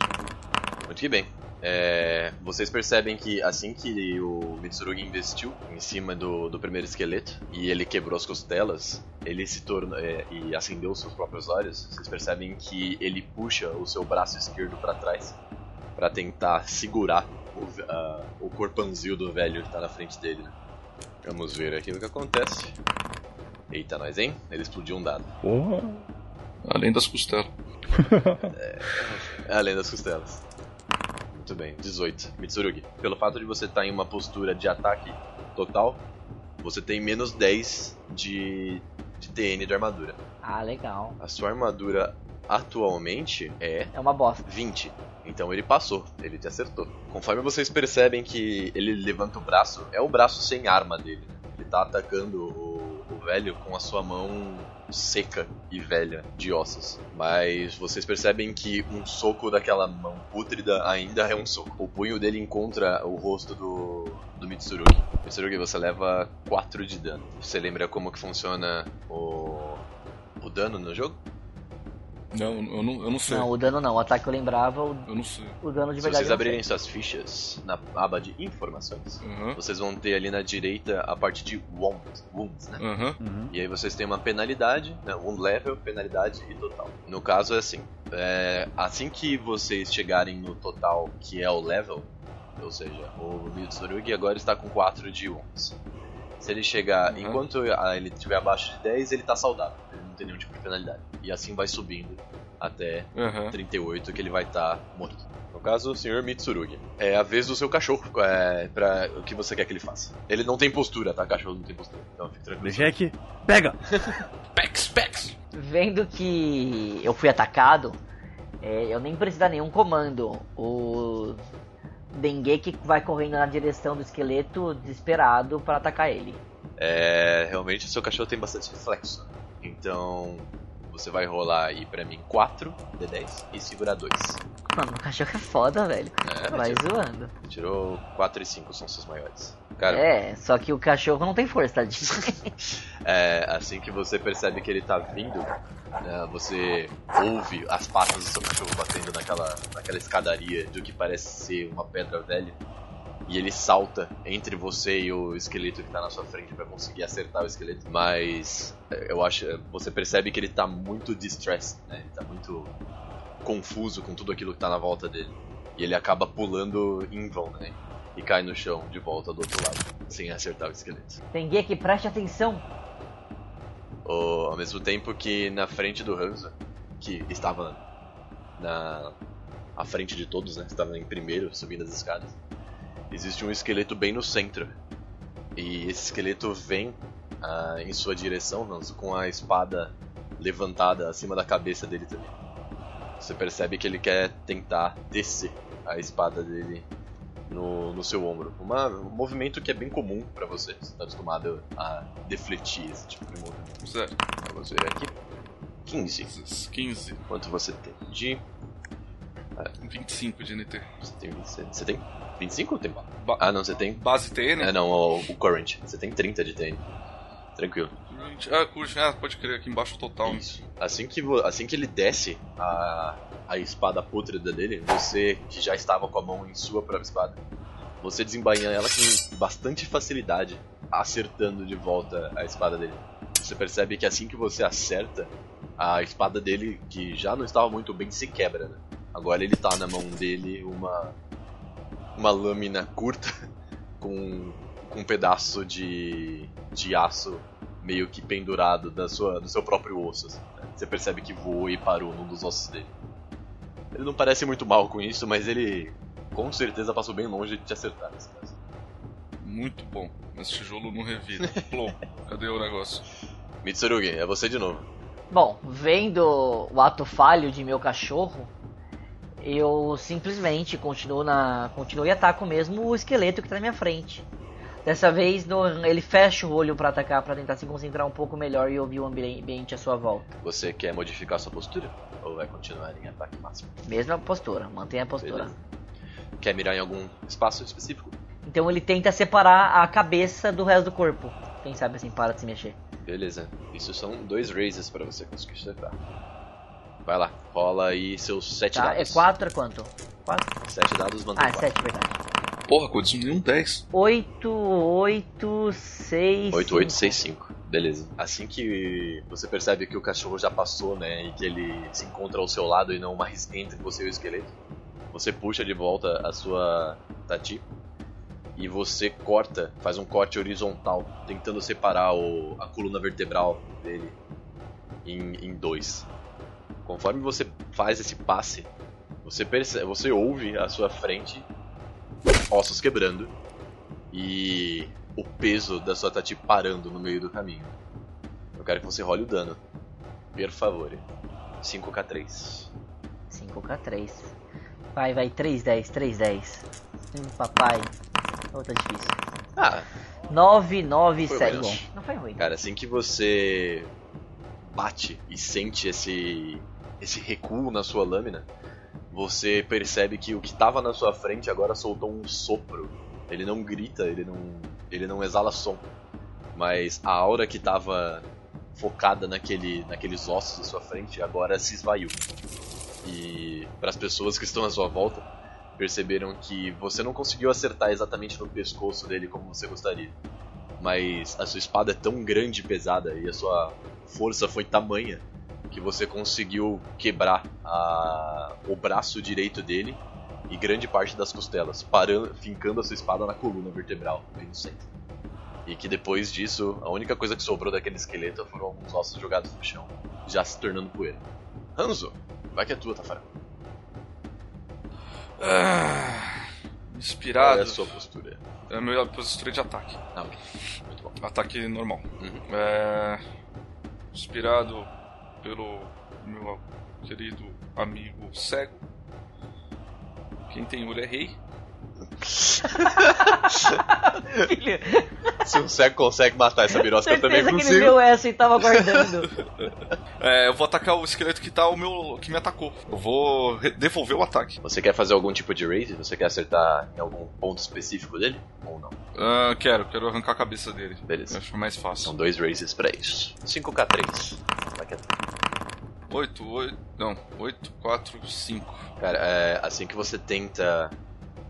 Muito que bem. É, vocês percebem que assim que o Mitsurugi investiu em cima do, do primeiro esqueleto e ele quebrou as costelas, ele se tornou é, e acendeu seus próprios olhos. Vocês percebem que ele puxa o seu braço esquerdo para trás para tentar segurar o, uh, o corpanzil do velho que tá na frente dele. Né? Vamos ver aqui o que acontece. Eita, nós, hein? Ele explodiu um dado. Porra! Além das costelas. é, além das costelas. Muito bem, 18. Mitsurugi, pelo fato de você estar em uma postura de ataque total, você tem menos 10 de, de TN de armadura. Ah, legal. A sua armadura atualmente é. É uma bosta. 20. Então ele passou, ele te acertou. Conforme vocês percebem que ele levanta o braço, é o braço sem arma dele. Né? Ele tá atacando o, o velho com a sua mão seca e velha de ossos. Mas vocês percebem que um soco daquela mão pútrida ainda é um soco. O punho dele encontra o rosto do, do Mitsurugi. Mitsurugi, você leva 4 de dano. Você lembra como que funciona o, o dano no jogo? Não, eu não, eu não sei. Não, o dano não. O ataque eu lembrava, o, eu não sei. o dano de Se verdade. vocês abrirem suas fichas na aba de informações, Uhum. vocês vão ter ali na direita a parte de wound, wounds, né? Uhum. Uhum. E aí vocês têm uma penalidade, né? wound level, penalidade e total. No caso é assim, é, assim que vocês chegarem no total, que é o level, ou seja, o Mitsurugi agora está com 4 de wounds. Se ele chegar, Uhum. enquanto ele estiver abaixo de 10, ele está saudável, ele não tem nenhum tipo de penalidade. E assim vai subindo até Uhum. 38 que ele vai estar morto. No caso, o Sr. Mitsurugi. É a vez do seu cachorro, é, pra o que você quer que ele faça. Ele não tem postura, tá? Cachorro não tem postura. Então fique tranquilo. Jack, pega! Pex, pex! Vendo que eu fui atacado, é, eu nem preciso dar nenhum comando. O Dengeki vai correndo na direção do esqueleto desesperado para atacar ele. É, realmente o seu cachorro tem bastante reflexo. Então você vai rolar aí pra mim 4 D10 e segurar 2. Mano, o cachorro é foda, velho. É, Vai tirou, zoando. tirou 4 e 5 são seus maiores. Cara, É, só que o cachorro não tem força, tadinho. é, assim que você percebe que ele tá vindo, né, você ouve as patas do seu cachorro batendo naquela, naquela escadaria do que parece ser uma pedra velha. E ele salta entre você e o esqueleto que tá na sua frente pra conseguir acertar o esqueleto. Mas é, eu acho. Você percebe que ele tá muito distressed, né? Ele tá muito confuso com tudo aquilo que tá na volta dele. E ele acaba pulando em vão, né? E cai no chão de volta do outro lado, sem acertar o esqueleto. Dengeki, preste atenção. O- ao mesmo tempo que na frente do Hanzo, que estava na à frente de todos, né? Estava em primeiro, subindo as escadas. Existe um esqueleto bem no centro. E esse esqueleto vem ah, em sua direção, com a espada levantada acima da cabeça dele também. Você percebe que ele quer tentar descer a espada dele no, no seu ombro. Uma- um movimento que é bem comum pra você. Você está acostumado a defletir esse tipo de movimento. Zero. Vamos ver aqui. 15. 15. Quanto você tem de. 25 de NT. Você tem 27. Você tem 25 ou tem? Ba- Ah, não, você tem. Base TN? É, não, o, o Current. Você tem 30 de TN. Tranquilo. Ah, curte. Ah, pode crer, aqui embaixo total. Isso. Assim que, assim que ele desce a, a espada pútrida dele, você que já estava com a mão em sua própria espada, você desembainha ela com bastante facilidade, acertando de volta a espada dele. Você percebe que assim que você acerta, a espada dele, que já não estava muito bem, se quebra. Né? Agora ele tá na mão dele uma uma lâmina curta com, com um pedaço de, de aço meio que pendurado da sua, do seu próprio osso. assim, né? Você percebe que voou e parou num dos ossos dele. Ele não parece muito mal com isso, mas ele com certeza passou bem longe de te acertar nesse caso. Muito bom. Mas tijolo não revira. Plom. Cadê o negócio? Mitsurugi, é você de novo. Bom, vendo o ato falho de meu cachorro, eu simplesmente continuo na, continuo e ataco mesmo o esqueleto que tá na minha frente. Dessa vez no- ele fecha o olho pra atacar, pra tentar se concentrar um pouco melhor e ouvir o ambi- ambiente à sua volta. Você quer modificar sua postura? Ou vai continuar em ataque máximo? Mesma postura, mantenha a postura. Beleza. Quer mirar em algum espaço específico? Então ele tenta separar a cabeça do resto do corpo. Quem sabe assim para de se mexer. Beleza. Isso são dois raises pra você conseguir acertar. Vai lá, rola aí seus 7 Tá, é dados. 4 é quanto? 4? 7 dados, mantém Ah, é 4. 7, verdade. Porra, Codis, nenhum 10. 8, 8, 6. 8, 8, 6, 5. Beleza. Assim que você percebe que o cachorro já passou, né, e que ele se encontra ao seu lado e não mais entre você e o esqueleto, você puxa de volta a sua Tati e você corta, faz um corte horizontal, tentando separar o, a coluna vertebral dele em, em dois. Conforme você faz esse passe, você, percebe, você ouve à sua frente ossos quebrando e o peso da sua Tati parando no meio do caminho. Eu quero que você role o dano. Per favor. 5k3. 5k3. Vai, vai, 3, 10, 3, 10. Hum, papai. Oh, tá difícil. Ah, 9, 9, Foi 7. ruim, Bom, não. não foi ruim. cara, assim que você bate e sente esse esse recuo na sua lâmina, você percebe que o que estava na sua frente agora soltou um sopro. Ele não grita, ele não ele não exala som, mas a aura que estava focada naquele naqueles ossos à sua frente agora se esvaiu. E para as pessoas que estão à sua volta, perceberam que você não conseguiu acertar exatamente no pescoço dele como você gostaria. Mas a sua espada é tão grande e pesada e a sua força foi tamanha que você conseguiu quebrar a- o braço direito dele e grande parte das costelas, parando, fincando a sua espada na coluna vertebral, bem no centro. E que depois disso, a única coisa que sobrou daquele esqueleto foram alguns ossos jogados no chão, já se tornando poeira. Hanzo, vai que é tua, Tafara. Ah, Qual é inspirado. a sua postura? É a minha postura de ataque. Ah, ok. Muito bom. Ataque normal. Uhum. É, inspirado pelo meu querido amigo cego. Quem tem olho é rei. Filho, Se um cego consegue matar essa birosca, eu também certeza que ele consigo. viu essa e tava aguardando. É, eu vou atacar o esqueleto que tá o meu. que me atacou. Eu vou devolver o ataque. Você quer fazer algum tipo de raise? Você quer acertar em algum ponto específico dele? Ou não? Ah, quero, quero arrancar a cabeça dele. Beleza. Acho mais fácil. São dois raises pra isso. 5k3. Vai que é 8, 8. Não, 8, 4, 5. Cara, é, assim que você tenta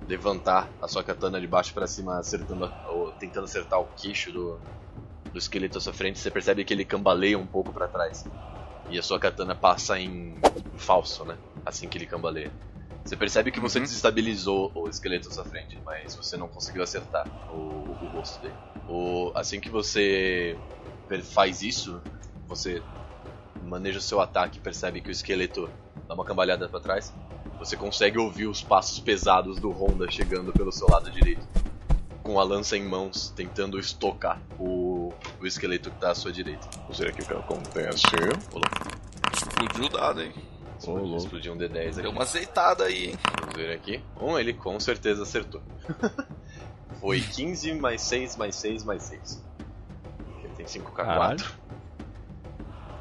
levantar a sua katana de baixo pra cima, acertando, ou tentando acertar o queixo do, do esqueleto à sua frente, você percebe que ele cambaleia um pouco pra trás. E a sua katana passa em falso, né? Assim que ele cambaleia. Você percebe que você Uhum. desestabilizou o esqueleto à sua frente, mas você não conseguiu acertar o, o rosto dele. O, assim que você faz isso, você maneja o seu ataque e percebe que o esqueleto dá uma cambalhada pra trás. Você consegue ouvir os passos pesados do Honda chegando pelo seu lado direito. Com a lança em mãos, tentando estocar o, o esqueleto que tá à sua direita. Vamos ver aqui o que acontece. Olá. Explodiu o dado, hein? Louco. Explodiu um D10 aqui. Deu uma azeitada aí, hein? Vamos ver aqui. Bom, ele com certeza acertou. Foi 15 mais 6 mais 6 mais 6. Ele tem 5k4. Caralho.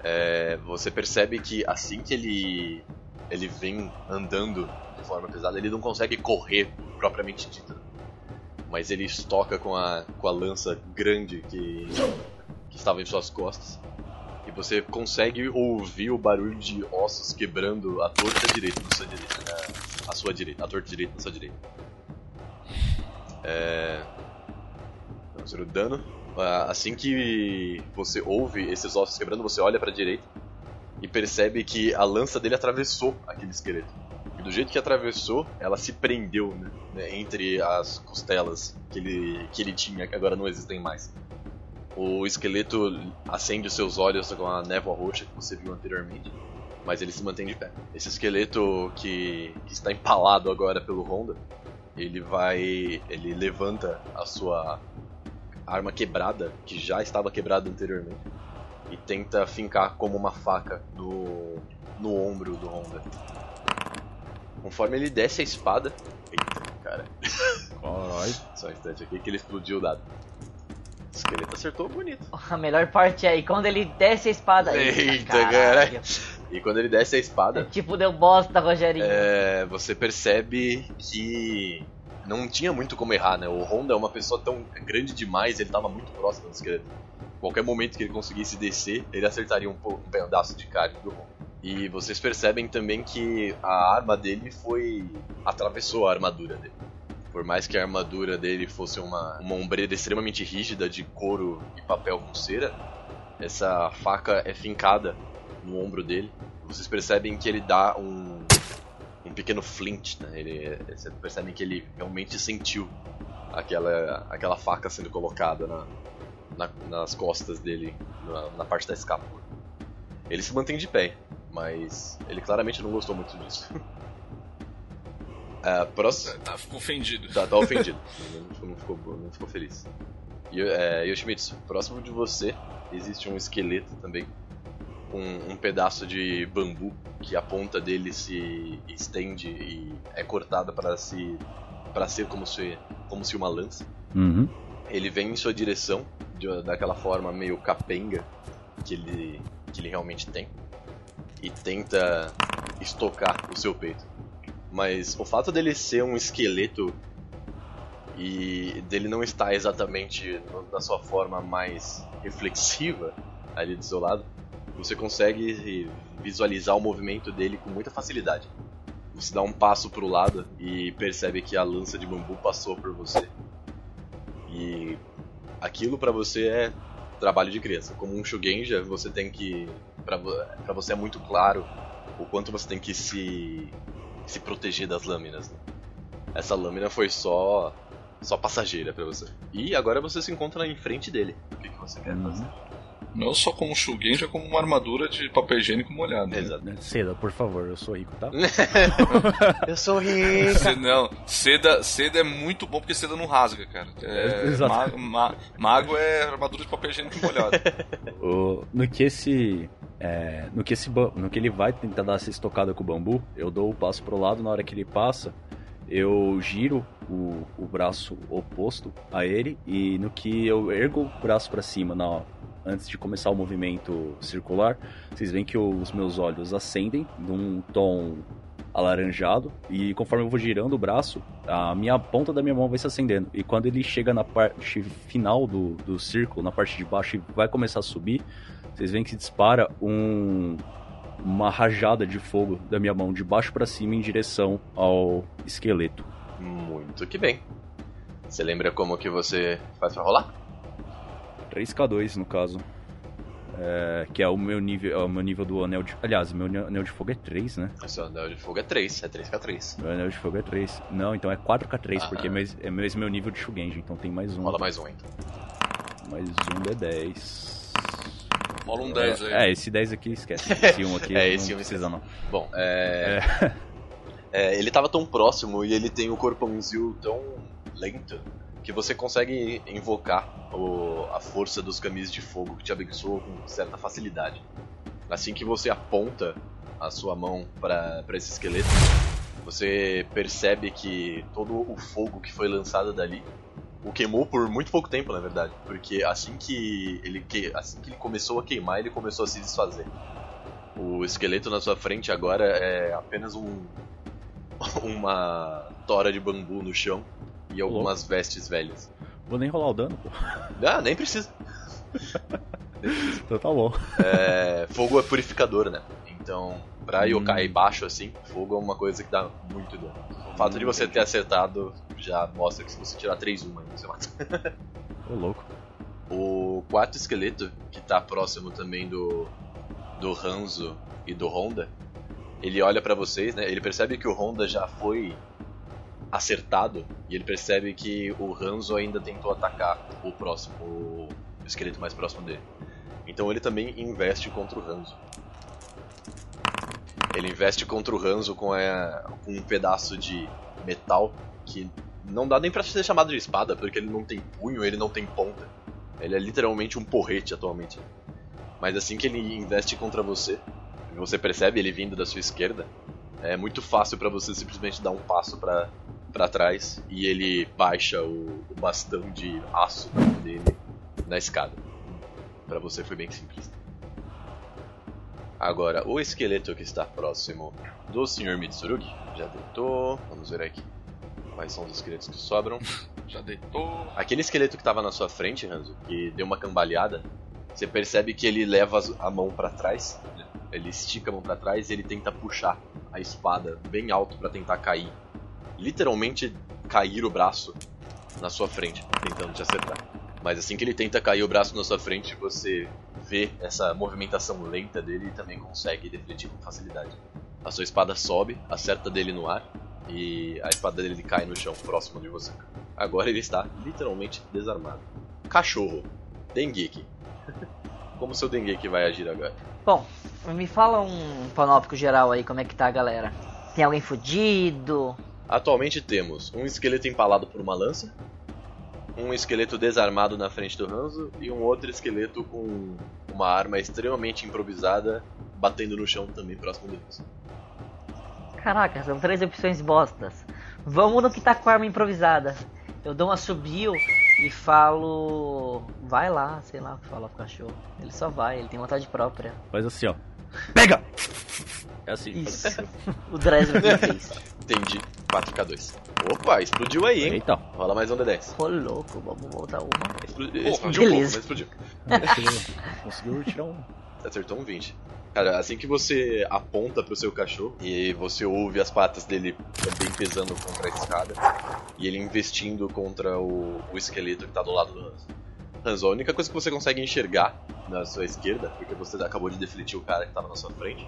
É, você percebe que assim que ele ele vem andando de forma pesada, ele não consegue correr propriamente dito. Mas ele estoca com a, com a lança grande que, que estava em suas costas. E você consegue ouvir o barulho de ossos quebrando a torta direita na sua direita. na- A sua direita, a torta direita na sua direita. É... Vamos ver o dano. Ah, Assim que você ouve esses ossos quebrando, você olha pra direita e percebe que a lança dele atravessou aquele esqueleto. E do jeito que atravessou, ela se prendeu né, né, entre as costelas que ele, que ele tinha, que agora não existem mais. O esqueleto acende os seus olhos com a névoa roxa que você viu anteriormente, mas ele se mantém de pé. Esse esqueleto que, que está empalado agora pelo Honda, ele vai. ele levanta a sua arma quebrada, que já estava quebrada anteriormente, e tenta fincar como uma faca no, no ombro do Honda. Conforme ele desce a espada. Eita, cara. Caralho. Só um instante aqui que ele explodiu o dado. O esqueleto acertou bonito. A melhor parte é aí, quando ele desce a espada. Eita, caralho. cara. E quando ele desce a É espada, tipo deu bosta, Rogerinho. é, você percebe que não tinha muito como errar, né? O Honda é uma pessoa tão grande demais, ele tava muito próximo do esqueleto. Qualquer momento que ele conseguisse descer, ele acertaria um, um pedaço de carne do Honda. E vocês percebem também que a arma dele foi. atravessou a armadura dele. Por mais que a armadura dele fosse uma, uma ombreira extremamente rígida de couro e papel com cera, essa faca é fincada no ombro dele. Vocês percebem que ele dá um, um pequeno flint, né? Ele, vocês percebem que ele realmente sentiu aquela, aquela faca sendo colocada na, na, nas costas dele, na, na parte da escápula. Ele se mantém de pé, mas ele claramente não gostou muito disso. É, próximo... Tá, ficou ofendido. Tá, tá ofendido. não, não, ficou, não ficou feliz. E, é, Yoshimitsu, próximo de você existe um esqueleto também. Com um pedaço de bambu que a ponta dele se estende e é cortada para se para ser como se como se uma lança. Uhum. Ele vem em sua direção de, daquela forma meio capenga que ele que ele realmente tem e tenta estocar o seu peito. Mas o fato dele ser um esqueleto e dele não estar exatamente na sua forma mais reflexiva ali do seu lado, você consegue visualizar o movimento dele com muita facilidade. Você dá um passo para o lado e percebe que a lança de bambu passou por você. E aquilo para você é trabalho de criança. Como um Shugenja, você tem que para você é muito claro o quanto você tem que se se proteger das lâminas. Né? Essa lâmina foi só só passageira para você. E agora você se encontra em frente dele. O que, que você quer uhum. fazer? Não só como um já como uma armadura de papel higiênico molhado. Né? Exato. Seda, por favor, eu sou rico, tá? eu sou rico. Não, seda, seda é muito bom porque seda não rasga, cara. É, Exato. Mago, ma, mago é armadura de papel higiênico molhado. o, no que esse é, no, que esse, no que ele vai tentar dar essa estocada com o bambu, eu dou o passo pro lado, na hora que ele passa, eu giro o, o braço oposto a ele e no que eu ergo o braço para cima, na, antes de começar o movimento circular, vocês veem que os meus olhos acendem num tom alaranjado e conforme eu vou girando o braço, a minha ponta da minha mão vai se acendendo. E quando ele chega na parte final do, do círculo, na parte de baixo e vai começar a subir, vocês veem que dispara um, uma rajada de fogo da minha mão de baixo para cima em direção ao esqueleto. Muito que bem. Você lembra como que você faz pra rolar? 3K2 no caso. É, que é o meu nível, é o meu nível do anel de. Aliás, meu anel de fogo é 3, né? O seu anel de fogo é 3, é 3K3. Meu anel de fogo é 3. Não, então é 4K3, ah, porque é mais, é mais meu nível de Shugenji, então tem mais um. Rola mais um então. Mais um D10. Rola um 10 aí. É, esse 10 aqui esquece. Esse 1 aqui é, esse não precisa não. Bom, é... é... é... Ele tava tão próximo e ele tem o corpãozinho tão lento que você consegue invocar o... a força dos caminhos de fogo que te abençoa com certa facilidade. Assim que você aponta a sua mão para esse esqueleto, você percebe que todo o fogo que foi lançado dali o queimou por muito pouco tempo, na verdade, porque assim que ele que, assim que ele começou a queimar, ele começou a se desfazer. O esqueleto na sua frente agora é apenas um uma tora de bambu no chão e algumas Louco. vestes velhas. Vou nem rolar o dano, pô. Ah, nem precisa. então tá bom. É, fogo é purificador, né? Então, pra hum. yokai baixo assim, fogo é uma coisa que dá muito dano. O fato hum, de você ter acertado já mostra que se você tirar 3-1 aí, você mata. Ô, louco. O quarto esqueleto, que tá próximo também do, do Hanzo e do Honda, ele olha para vocês, né? Ele percebe que o Honda já foi acertado e ele percebe que o Hanzo ainda tentou atacar o próximo, o esqueleto mais próximo dele. Então ele também investe contra o Hanzo. Ele investe contra o Hanzo com, a, com um pedaço de metal que não dá nem pra ser chamado de espada, porque ele não tem punho, ele não tem ponta. Ele é literalmente um porrete atualmente. Mas assim que ele investe contra você, você percebe ele vindo da sua esquerda, é muito fácil para você simplesmente dar um passo para para trás e ele baixa o, o, bastão de aço dele na escada. Para você foi bem simples. Agora, o esqueleto que está próximo do Sr. Mitsurugi já deitou. Vamos ver aqui. Quais são os esqueletos que sobram? Já deitou. Aquele esqueleto que estava na sua frente, Hanzo, que deu uma cambalhada, você percebe que ele leva a mão para trás, né? Ele estica a mão para trás e ele tenta puxar a espada bem alto para tentar cair. Literalmente cair o braço na sua frente, tentando te acertar. Mas assim que ele tenta cair o braço na sua frente, você vê essa movimentação lenta dele e também consegue defletir com facilidade. A sua espada sobe, acerta dele no ar e a espada dele cai no chão próximo de você. Agora ele está literalmente desarmado. Cachorro, Dengeki. Como seu Dengeki vai agir agora? Bom, me fala um panóptico geral aí, como é que tá a galera? Tem alguém fudido? Atualmente temos um esqueleto empalado por uma lança, um esqueleto desarmado na frente do Hanzo e um outro esqueleto com uma arma extremamente improvisada batendo no chão também próximo deles. Caraca, são três opções bostas. Vamos no que tá com a arma improvisada. Eu dou uma subiu e falo. Vai lá, sei lá, fala pro cachorro. Ele só vai, ele tem vontade própria. Faz assim, ó. Pega! É assim. Isso. o Dresden fez. Entendi. 4K2. Opa, explodiu aí, hein? Eita. Rola mais um D10. Ô louco, vamos voltar uma. Expl- explodiu um pouco, mas beleza. explodiu. Conseguiu, tirar um. Acertou um 20. Cara, assim que você aponta pro seu cachorro e você ouve as patas dele também pesando contra a escada e ele investindo contra o, o esqueleto que tá do lado do Hanzo. Hanzo, a única coisa que você consegue enxergar na sua esquerda, porque você acabou de defletir o cara que tava na sua frente,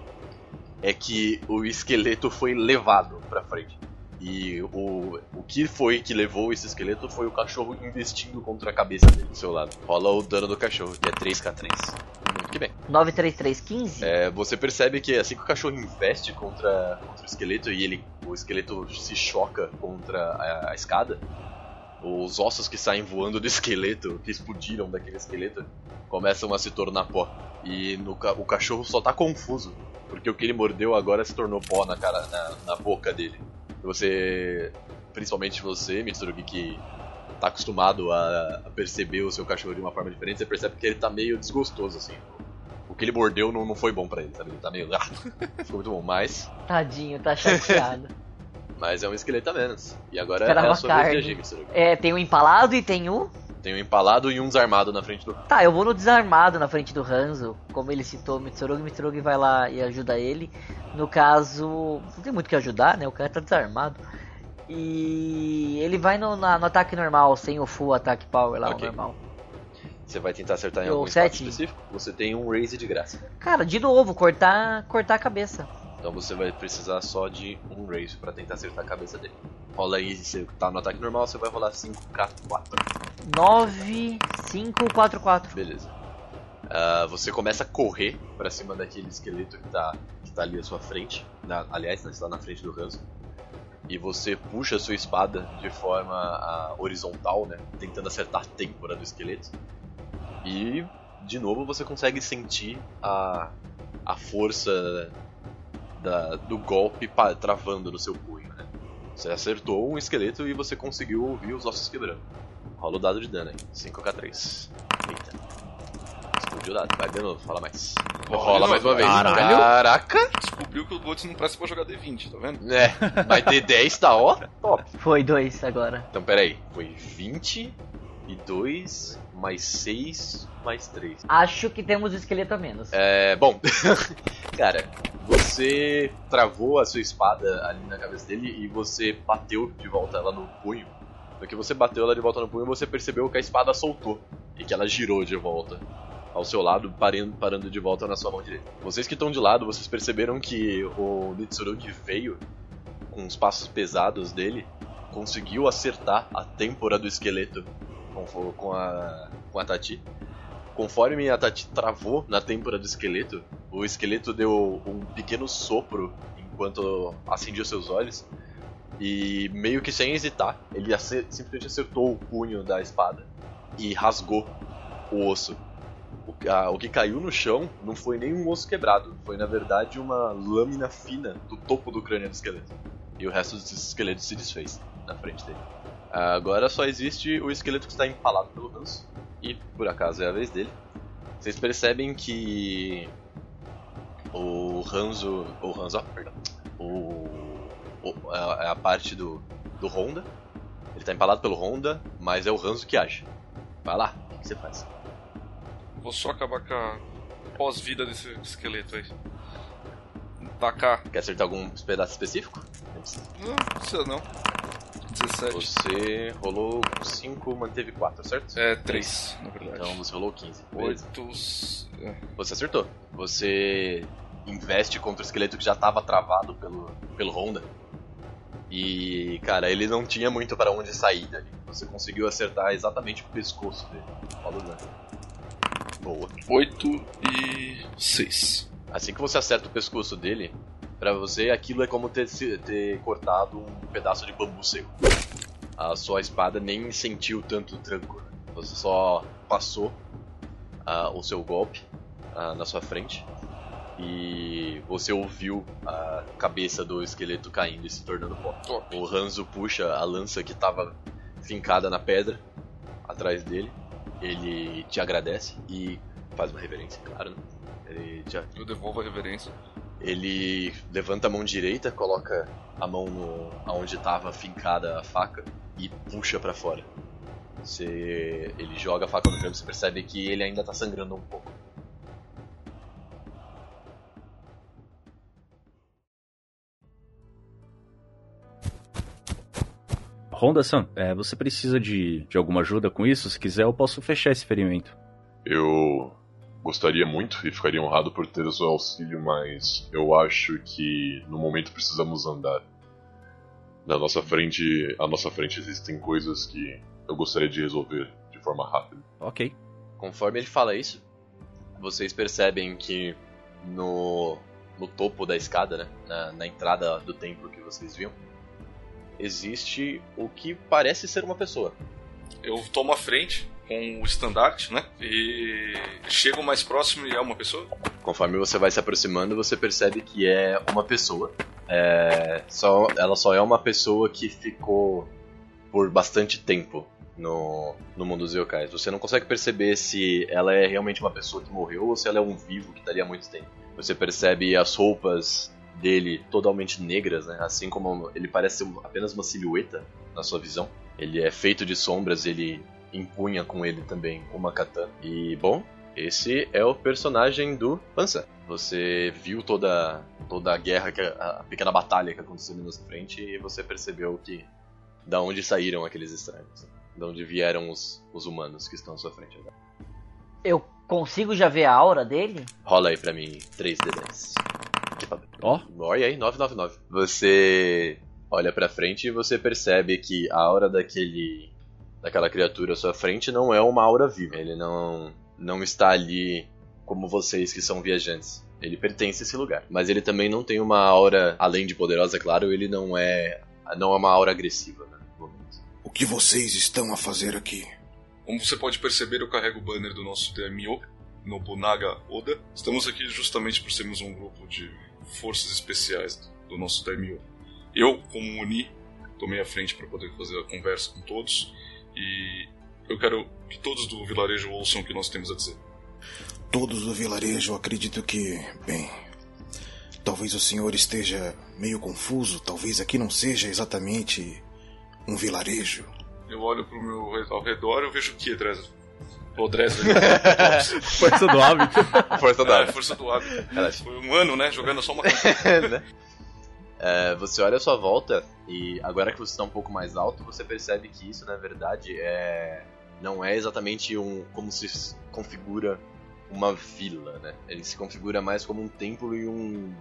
é que o esqueleto foi levado pra frente. E o, o que foi que levou esse esqueleto foi o cachorro investindo contra a cabeça dele do seu lado. Rola o dano do cachorro, que é 3k3. Muito que bem. 93315? É, você percebe que assim que o cachorro investe contra, contra o esqueleto e ele, o esqueleto se choca contra a, a escada, os ossos que saem voando do esqueleto, que explodiram daquele esqueleto, começam a se tornar pó. E no o cachorro só tá confuso, porque o que ele mordeu agora se tornou pó na, cara, na, na boca dele. Você, principalmente você, Mitsurugi, que tá acostumado a, a perceber o seu cachorro de uma forma diferente, você percebe que ele tá meio desgostoso, assim. O que ele mordeu não, não foi bom pra ele, sabe? Ele tá meio. Ah, ficou muito bom, mas. Tadinho, tá chateado. Mas é um esqueleto a menos. E agora Esperava é a sua vez de agir, Mitsurugi. é, tem o empalado e tem o. Tem um empalado e um desarmado na frente do. Tá, eu vou no desarmado na frente do Hanzo. Como ele citou o Mitsurugi, Mitsurugi vai lá e ajuda ele. No caso, não tem muito o que ajudar, né? O cara tá desarmado. E ele vai no, na- no ataque normal, sem o full ataque power lá, Ok. o normal. Você vai tentar acertar em algum sete. específico? Você tem um raise de graça. Cara, de novo, cortar, cortar a cabeça. Então você vai precisar só de um raise pra tentar acertar a cabeça dele. Rola aí, se você tá no ataque normal, você vai rolar 5k4. 9, 5, 4, 4. Beleza. Ah, você começa a correr pra cima daquele esqueleto que tá, que tá ali à sua frente. Na- aliás, está na frente do Hanzo. E você puxa a sua espada de forma ah, horizontal, né? Tentando acertar a têmpora do esqueleto. E, de novo, você consegue sentir a, a força da- do golpe travando no seu punho, né? Você acertou um esqueleto e você conseguiu ouvir os ossos quebrando. Rola o dado de dano aí. 5k3. Eita. Explodiu o dado. Vai de novo, fala mais. Rola mais uma vez. Caralho. Caraca! Descobriu que o Blitz não presta pra jogar D20, tá vendo? É, vai ter 10, tá ó. Top. Foi 2 agora. Então, pera aí. Foi 20 e 2 mais 6 mais 3. Acho que temos esqueleto a menos. É, bom, cara, você travou a sua espada ali na cabeça dele e você bateu de volta ela no punho. No que você bateu ela de volta no punho, você percebeu que a espada soltou e que ela girou de volta ao seu lado, parando, parando de volta na sua mão direita. Vocês que estão de lado, vocês perceberam que o Mitsurugi veio com os passos pesados dele, conseguiu acertar a têmpora do esqueleto com, a, com a Tati. Conforme a Tati travou na têmpora do esqueleto, o esqueleto deu um pequeno sopro enquanto acendia seus olhos. E meio que sem hesitar, ele simplesmente acertou o punho da espada e rasgou o osso. O, a- o que caiu no chão não foi nem um osso quebrado, foi na verdade uma lâmina fina do topo do crânio do esqueleto. E o resto desse esqueleto se desfez na frente dele. Agora só existe o esqueleto que está empalado pelo ranço. E por acaso é a vez dele. Vocês percebem que o Ranzo. O Ranzo, ah, perdão. O. o- é a parte do, do Honda. Ele tá empalado pelo Honda, mas é o Ranzo que age. Vai lá, o que você faz? Vou só acabar com a pós-vida desse esqueleto aí. Atacar. Quer acertar algum pedaço específico? Não, não precisa não. 17. Você rolou 5, manteve 4, certo? É, 3, na verdade. Então você rolou 15. Beleza. 8. Você acertou. Você investe contra o esqueleto que já estava travado pelo, pelo Honda. E, cara, ele não tinha muito para onde sair dali. Você conseguiu acertar exatamente o pescoço dele. Falou, né? Boa. 8 e 6. Assim que você acerta o pescoço dele, pra você aquilo é como ter, ter cortado um pedaço de bambu seco. A sua espada nem sentiu tanto tranco. Você só passou ah, o seu golpe ah, na sua frente e você ouviu a cabeça do esqueleto caindo e se tornando pó. O Hanzo puxa a lança que estava fincada na pedra atrás dele. Ele te agradece e faz uma reverência, claro. Né? Ele, te, Eu devolvo a reverência. Ele levanta a mão direita, coloca a mão no, aonde estava fincada a faca e puxa pra fora. Você, ele joga a faca no chão e você percebe que ele ainda tá sangrando um pouco. Honda-san, é, você precisa de, de alguma ajuda com isso? Se quiser, eu posso fechar esse ferimento. Eu gostaria muito e ficaria honrado por ter o seu auxílio, mas eu acho que no momento precisamos andar. Na nossa frente, à nossa frente existem coisas que eu gostaria de resolver de forma rápida. Ok. Conforme ele fala isso, vocês percebem que no, no topo da escada, né, na, na entrada do templo que vocês viam, existe o que parece ser uma pessoa. Eu tomo a frente com o estandarte, né? E chego mais próximo e é uma pessoa. Conforme você vai se aproximando, você percebe que é uma pessoa. É, só, ela só é uma pessoa que ficou por bastante tempo no, no mundo dos yokais. Você não consegue perceber se ela é realmente uma pessoa que morreu ou se ela é um vivo que estaria há muito tempo. Você percebe as roupas dele totalmente negras, né? assim como ele parece apenas uma silhueta na sua visão. Ele é feito de sombras, ele empunha com ele também uma katana. E, bom, esse é o personagem do Pança. Você viu toda, toda a guerra, a pequena batalha que aconteceu ali na sua frente e você percebeu que da onde saíram aqueles estranhos. Da onde vieram os, os humanos que estão à sua frente agora. Eu consigo já ver a aura dele? Rola aí pra mim 3D10. Ó, Olha aí, 999. Você olha pra frente e você percebe que a aura daquele daquela criatura à sua frente não é uma aura viva. Ele não não está ali como vocês que são viajantes. Ele pertence a esse lugar, mas ele também não tem uma aura além de poderosa, claro, ele não é não é uma aura agressiva, né? O que vocês estão a fazer aqui? Como você pode perceber, eu carrego o banner do nosso Daimyo, Nobunaga Oda. Estamos aqui justamente por sermos um grupo de forças especiais do nosso Daimyo. Eu, como Oni, tomei a frente para poder fazer a conversa com todos e eu quero que todos do vilarejo ouçam o que nós temos a dizer. Todos do vilarejo acredito que, bem, talvez o senhor esteja meio confuso, talvez aqui não seja exatamente um vilarejo. Eu olho pro meu ao redor e eu vejo o que, Dresden? Ô, Dresden. força do hábito. Força é, força do hábito. Foi um ano, né? Jogando só uma né? É, você olha à sua volta e agora que você está um pouco mais alto, você percebe que isso, na verdade, é não é exatamente um como se configura uma vila, né? Ele se configura mais como um templo e um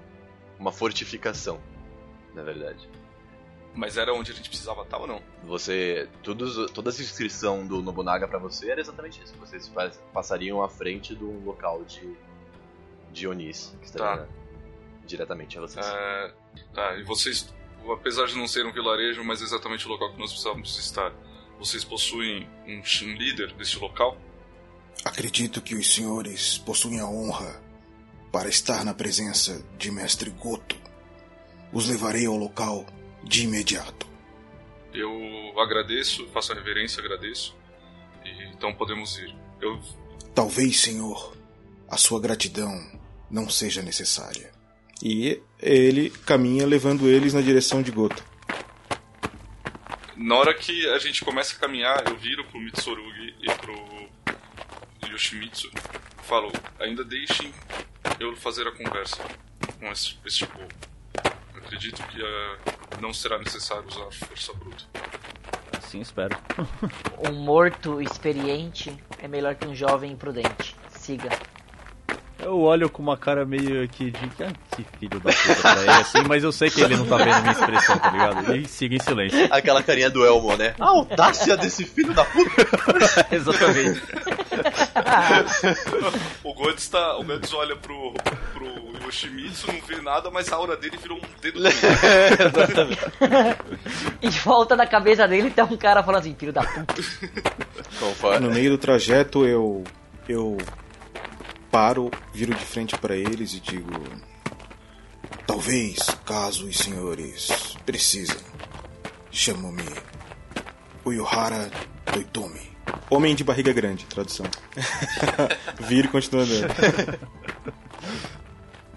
uma fortificação, na verdade. Mas era onde a gente precisava estar ou não? Você todos, toda essa inscrição do Nobunaga pra você era exatamente isso. Vocês pa- passariam à frente de um local de de Onis, que estaria diretamente a vocês. É, tá, e vocês, apesar de não ser um vilarejo, mas exatamente o local que nós precisávamos estar, vocês possuem um, um líder desse local? Acredito que os senhores possuem a honra para estar na presença de Mestre Goto. Os levarei ao local de imediato. Eu agradeço, faço a reverência, agradeço. E, então podemos ir. Eu Talvez, senhor, a sua gratidão não seja necessária. E ele caminha levando eles na direção de Goto. Na hora que a gente começa a caminhar, eu viro pro Mitsurugi e pro Yoshimitsu e falo, ainda deixem eu fazer a conversa. com esse, este povo. Eu acredito que uh, não será necessário usar força bruta. Assim espero. Um morto experiente é melhor que um jovem imprudente. Siga. Eu olho com uma cara meio que de. Ah, que filho da puta pra ele, assim, mas eu sei que ele não tá vendo a minha expressão, tá ligado? E siga em silêncio. Aquela carinha do Elmo, né? A audácia desse filho da puta! Exatamente. o Godz tá. O Godz olha pro, pro Yoshimitsu, não vê nada, mas a aura dele virou um dedo Exatamente. em volta da cabeça dele tem um cara falando assim, filho da puta. No meio do trajeto eu. eu paro, viro de frente para eles e digo: Talvez, caso os senhores precisem, chamo-me Uyuhara Toitomi. Homem de barriga grande, tradução. Vira e continua andando.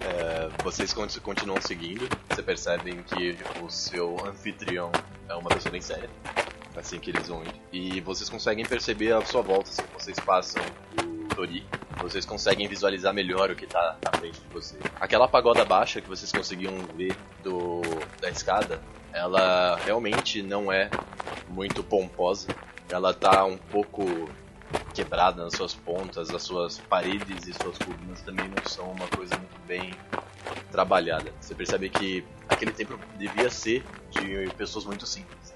É, vocês continuam seguindo, você percebem que o seu anfitrião é uma pessoa bem séria, assim que eles vão indo. E vocês conseguem perceber a sua volta, assim, vocês passam o Tori, vocês conseguem visualizar melhor o que está na frente de vocês. Aquela pagoda baixa que vocês conseguiam ver do da escada, ela realmente não é muito pomposa. Ela tá um pouco quebrada nas suas pontas, as suas paredes e suas colunas também não são uma coisa muito bem trabalhada. Você percebe que aquele templo devia ser de pessoas muito simples.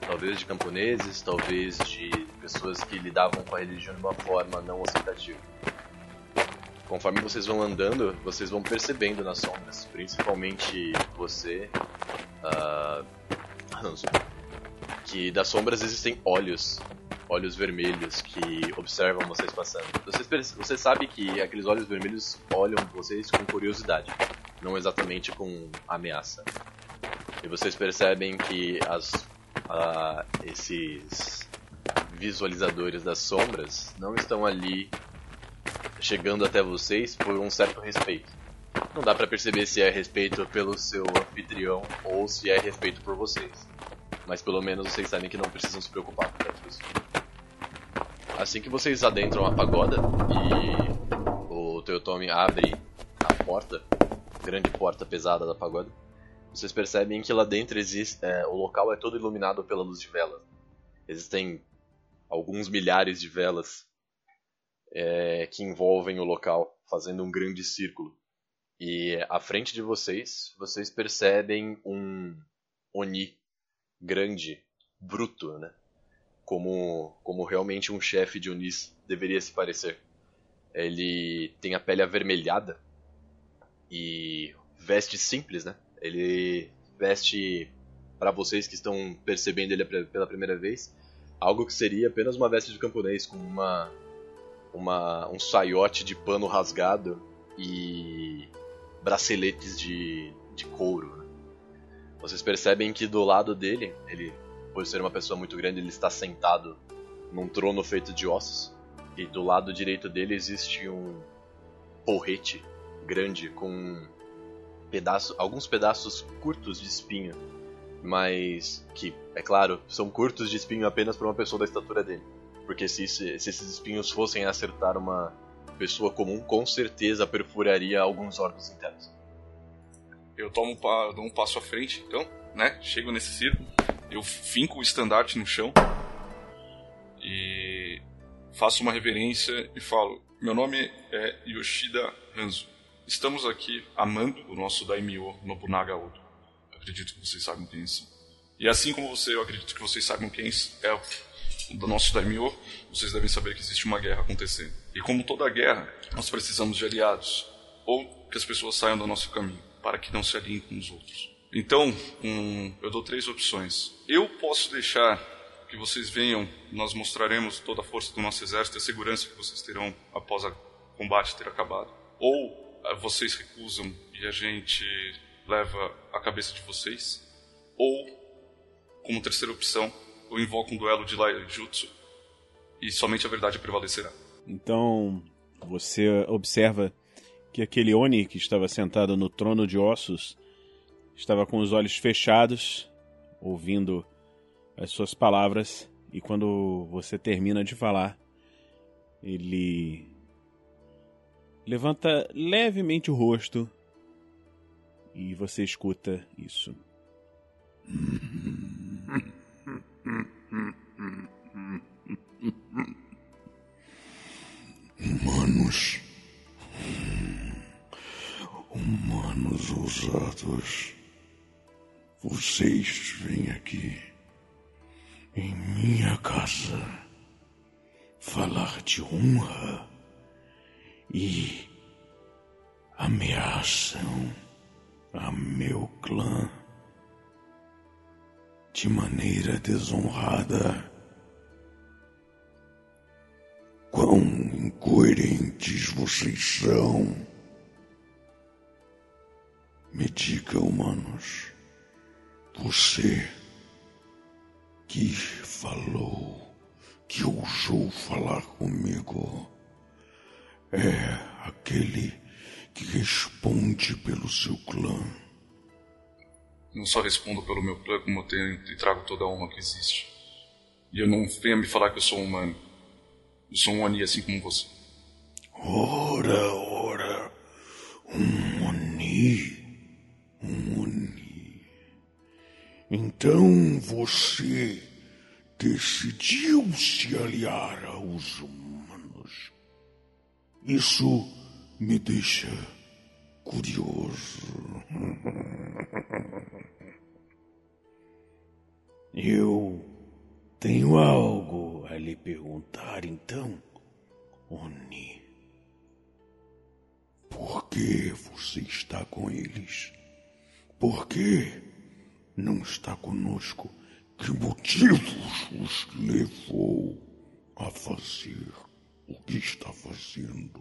Talvez de camponeses, talvez de pessoas que lidavam com a religião de uma forma não ostentativa. Conforme vocês vão andando, vocês vão percebendo nas sombras, principalmente você, uh, que das sombras existem olhos, olhos vermelhos que observam vocês passando. Vocês, você sabe que aqueles olhos vermelhos olham vocês com curiosidade, não exatamente com ameaça. E vocês percebem que as, uh, esses visualizadores das sombras não estão ali chegando até vocês por um certo respeito. Não dá para perceber se é respeito pelo seu anfitrião ou se é respeito por vocês. Mas pelo menos vocês sabem que não precisam se preocupar com isso. Assim que vocês adentram a pagoda e o Teotomi abre a porta, grande porta pesada da pagoda, vocês percebem que lá dentro existe, é, o local é todo iluminado pela luz de vela. Existem alguns milhares de velas é, que envolvem o local, fazendo um grande círculo. E à frente de vocês, vocês percebem um Oni grande, bruto, né? Como, como realmente um chefe de Onis deveria se parecer. Ele tem a pele avermelhada e veste simples, né? Ele veste, para vocês que estão percebendo ele pela primeira vez, algo que seria apenas uma veste de camponês com uma, uma um saiote de pano rasgado e braceletes de, de couro. Né? Vocês percebem que do lado dele, ele, por ser uma pessoa muito grande, ele está sentado num trono feito de ossos. E do lado direito dele existe um porrete grande com pedaço, alguns pedaços curtos de espinho mas que, é claro, são curtos de espinho apenas para uma pessoa da estatura dele. Porque se, se, esses espinhos fossem acertar uma pessoa comum, com certeza perfuraria alguns órgãos internos. Eu tomo dou um passo à frente, então, né? Chego nesse círculo, eu finco o estandarte no chão e faço uma reverência e falo: Meu nome é Yoshida Hanzo. Estamos aqui amando o nosso daimyo Nobunaga Odo acredito que vocês sabem quem são. E assim como você, eu acredito que vocês sabem quem é do nosso daimyo, vocês devem saber que existe uma guerra acontecendo. E como toda guerra, nós precisamos de aliados, ou que as pessoas saiam do nosso caminho, para que não se alinhem com os outros. Então, um, eu dou três opções. Eu posso deixar que vocês venham, nós mostraremos toda a força do nosso exército e a segurança que vocês terão após o combate ter acabado. Ou ah, vocês recusam e a gente leva a cabeça de vocês, ou, como terceira opção, eu invoco um duelo de Jutsu e somente a verdade prevalecerá. Então, você observa que aquele Oni que estava sentado no trono de ossos estava com os olhos fechados, ouvindo as suas palavras, e quando você termina de falar, ele levanta levemente o rosto e você escuta isso. Humanos. Humanos ousados. Vocês vêm aqui, em minha casa, falar de honra e ameaçam a meu clã de maneira desonrada. Quão incoerentes vocês são. Me diga, humanos, você que falou, que ousou falar comigo, é aquele que responde pelo seu clã. Não só respondo pelo meu clã, como eu tenho e trago toda a honra que existe. E eu não venha me falar que eu sou humano. Eu sou um Oni assim como você. Ora, ora, um Oni, um Oni. Então você decidiu se aliar aos humanos. Isso me deixa curioso. Eu tenho algo a lhe perguntar, então, Oni. Por que você está com eles? Por que não está conosco? Que motivos os levou a fazer o que está fazendo?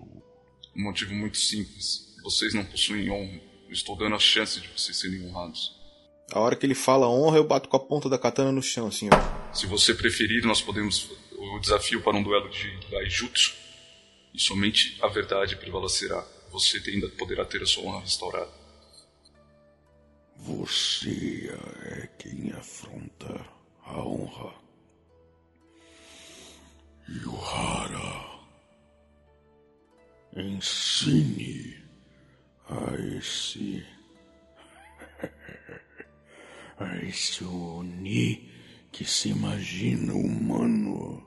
Um motivo muito simples. Vocês não possuem honra. Eu estou dando a chance de vocês serem honrados. A hora que ele fala honra, eu bato com a ponta da katana no chão, assim, ó. Se você preferir, nós podemos o desafio para um duelo de Daijutsu. E somente a verdade prevalecerá. Você ainda poderá ter a sua honra restaurada. Você é quem afronta a honra. Yuhara, ensine a esse. a esse Oni que se imagina humano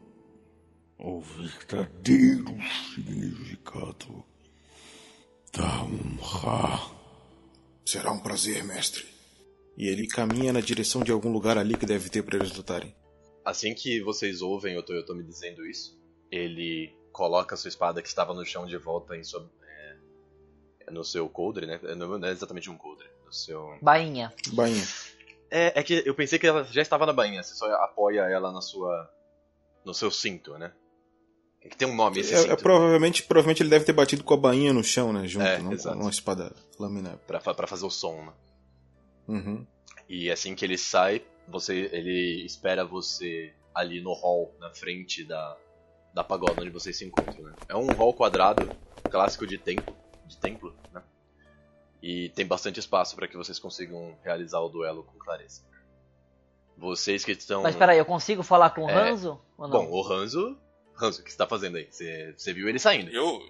o verdadeiro significado da honra. Será um prazer, mestre. E ele caminha na direção de algum lugar ali que deve ter para eles lutarem. Assim que vocês ouvem o Toyoto me dizendo isso, ele coloca a sua espada que estava no chão de volta em sua, no seu coldre, né? Não é exatamente um coldre. No seu... Bainha. Bainha. É, é que eu pensei que ela já estava na bainha, você só apoia ela na sua. no seu cinto, né? É que tem um nome esse É, cinto. é, provavelmente, provavelmente ele deve ter batido com a bainha no chão, né? Junto, É, não exato. com uma espada laminar. Pra, pra fazer o som, né? Uhum. E assim que ele sai, você, ele espera você ali no hall, na frente da, da pagoda onde vocês se encontram, né? É um hall quadrado, clássico de templo, de templo, né? E tem bastante espaço para que vocês consigam realizar o duelo com clareza. Vocês que estão... Mas peraí, eu consigo falar com o É. Hanzo? Ou não? Bom, o Hanzo... Hanzo, o que você tá fazendo aí? Você, você viu ele saindo. Eu,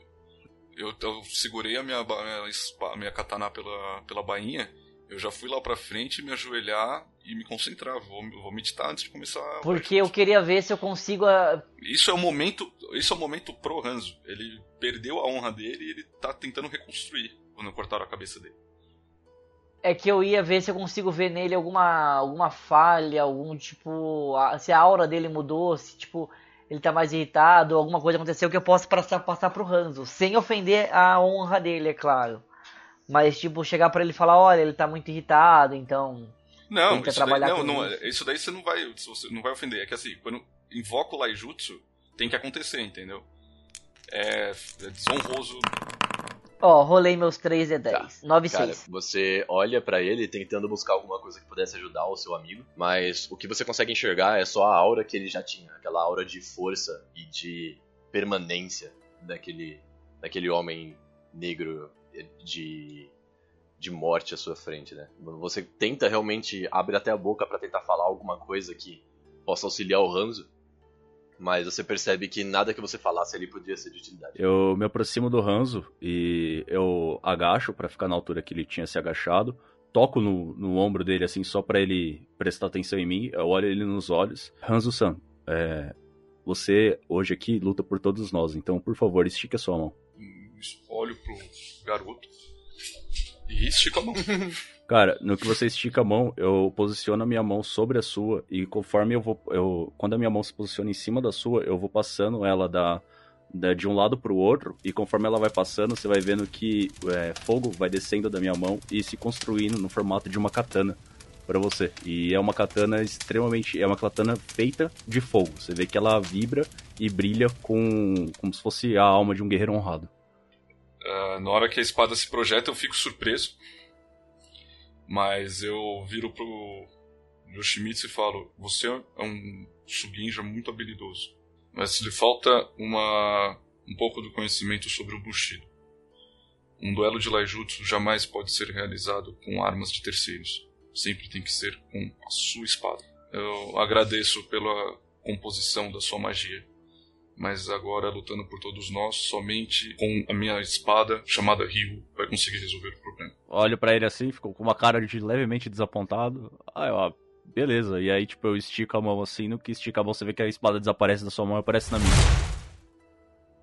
eu, eu segurei a minha, minha, minha katana pela, pela bainha. Eu já fui lá pra frente, me ajoelhar e me concentrar. Vou, vou meditar antes de começar. a- Porque eu queria ver se eu consigo. ah, Isso é o momento. Isso é o momento pro Hanzo. Ele perdeu a honra dele e ele tá tentando reconstruir quando cortaram a cabeça dele. É que eu ia ver se eu consigo ver nele alguma, alguma falha, algum tipo. a- Se a aura dele mudou, se tipo. Ele tá mais irritado, alguma coisa aconteceu que eu possa passar, passar pro Hanzo. Sem ofender a honra dele, é claro. Mas, tipo, chegar pra ele e falar, olha, ele tá muito irritado, então. Não, isso daí, não, com não, isso. daí você não vai, você não vai ofender. É que assim, quando invoca o Laijutsu, tem que acontecer, entendeu? É, é desonroso. Ó, rolei meus 3 e 10. Tá. 9 e Cara, 6. você olha pra ele tentando buscar alguma coisa que pudesse ajudar o seu amigo, mas o que você consegue enxergar é só a aura que ele já tinha, aquela aura de força e de permanência daquele, daquele homem negro de, de morte à sua frente, né? Você tenta realmente abrir até a boca pra tentar falar alguma coisa que possa auxiliar o Hanzo, mas você percebe que nada que você falasse ali podia ser de utilidade. Eu me aproximo do Ranzo e eu agacho para ficar na altura que ele tinha se agachado. Toco no, no ombro dele, assim, só para ele prestar atenção em mim. Eu olho ele nos olhos. Ranzo-san, é, você hoje aqui luta por todos nós, então por favor, estique a sua mão. Olho pro garoto e estico a mão. Cara, no que você estica a mão, eu posiciono a minha mão sobre a sua e conforme eu vou, eu, quando a minha mão se posiciona em cima da sua, eu vou passando ela da, da de um lado para o outro e conforme ela vai passando, você vai vendo que é, fogo vai descendo da minha mão e se construindo no formato de uma katana para você. E é uma katana extremamente, é uma katana feita de fogo. Você vê que ela vibra e brilha com como se fosse a alma de um guerreiro honrado. Uh, na hora que a espada se projeta, eu fico surpreso mas eu viro pro Yoshimitsu e falo: Você é um Suginja muito habilidoso, mas lhe falta uma, um pouco do conhecimento sobre o Bushido. Um duelo de Laijutsu jamais pode ser realizado com armas de terceiros. Sempre tem que ser com a sua espada. Eu agradeço pela composição da sua magia mas agora lutando por todos nós, somente com a minha espada chamada Ryu vai conseguir resolver o problema. Olho para ele assim, ficou com uma cara de levemente desapontado. Ah, eu, ah, beleza. E aí, tipo, eu estico a mão assim, no que estica a mão, você vê que a espada desaparece da sua mão e aparece na minha.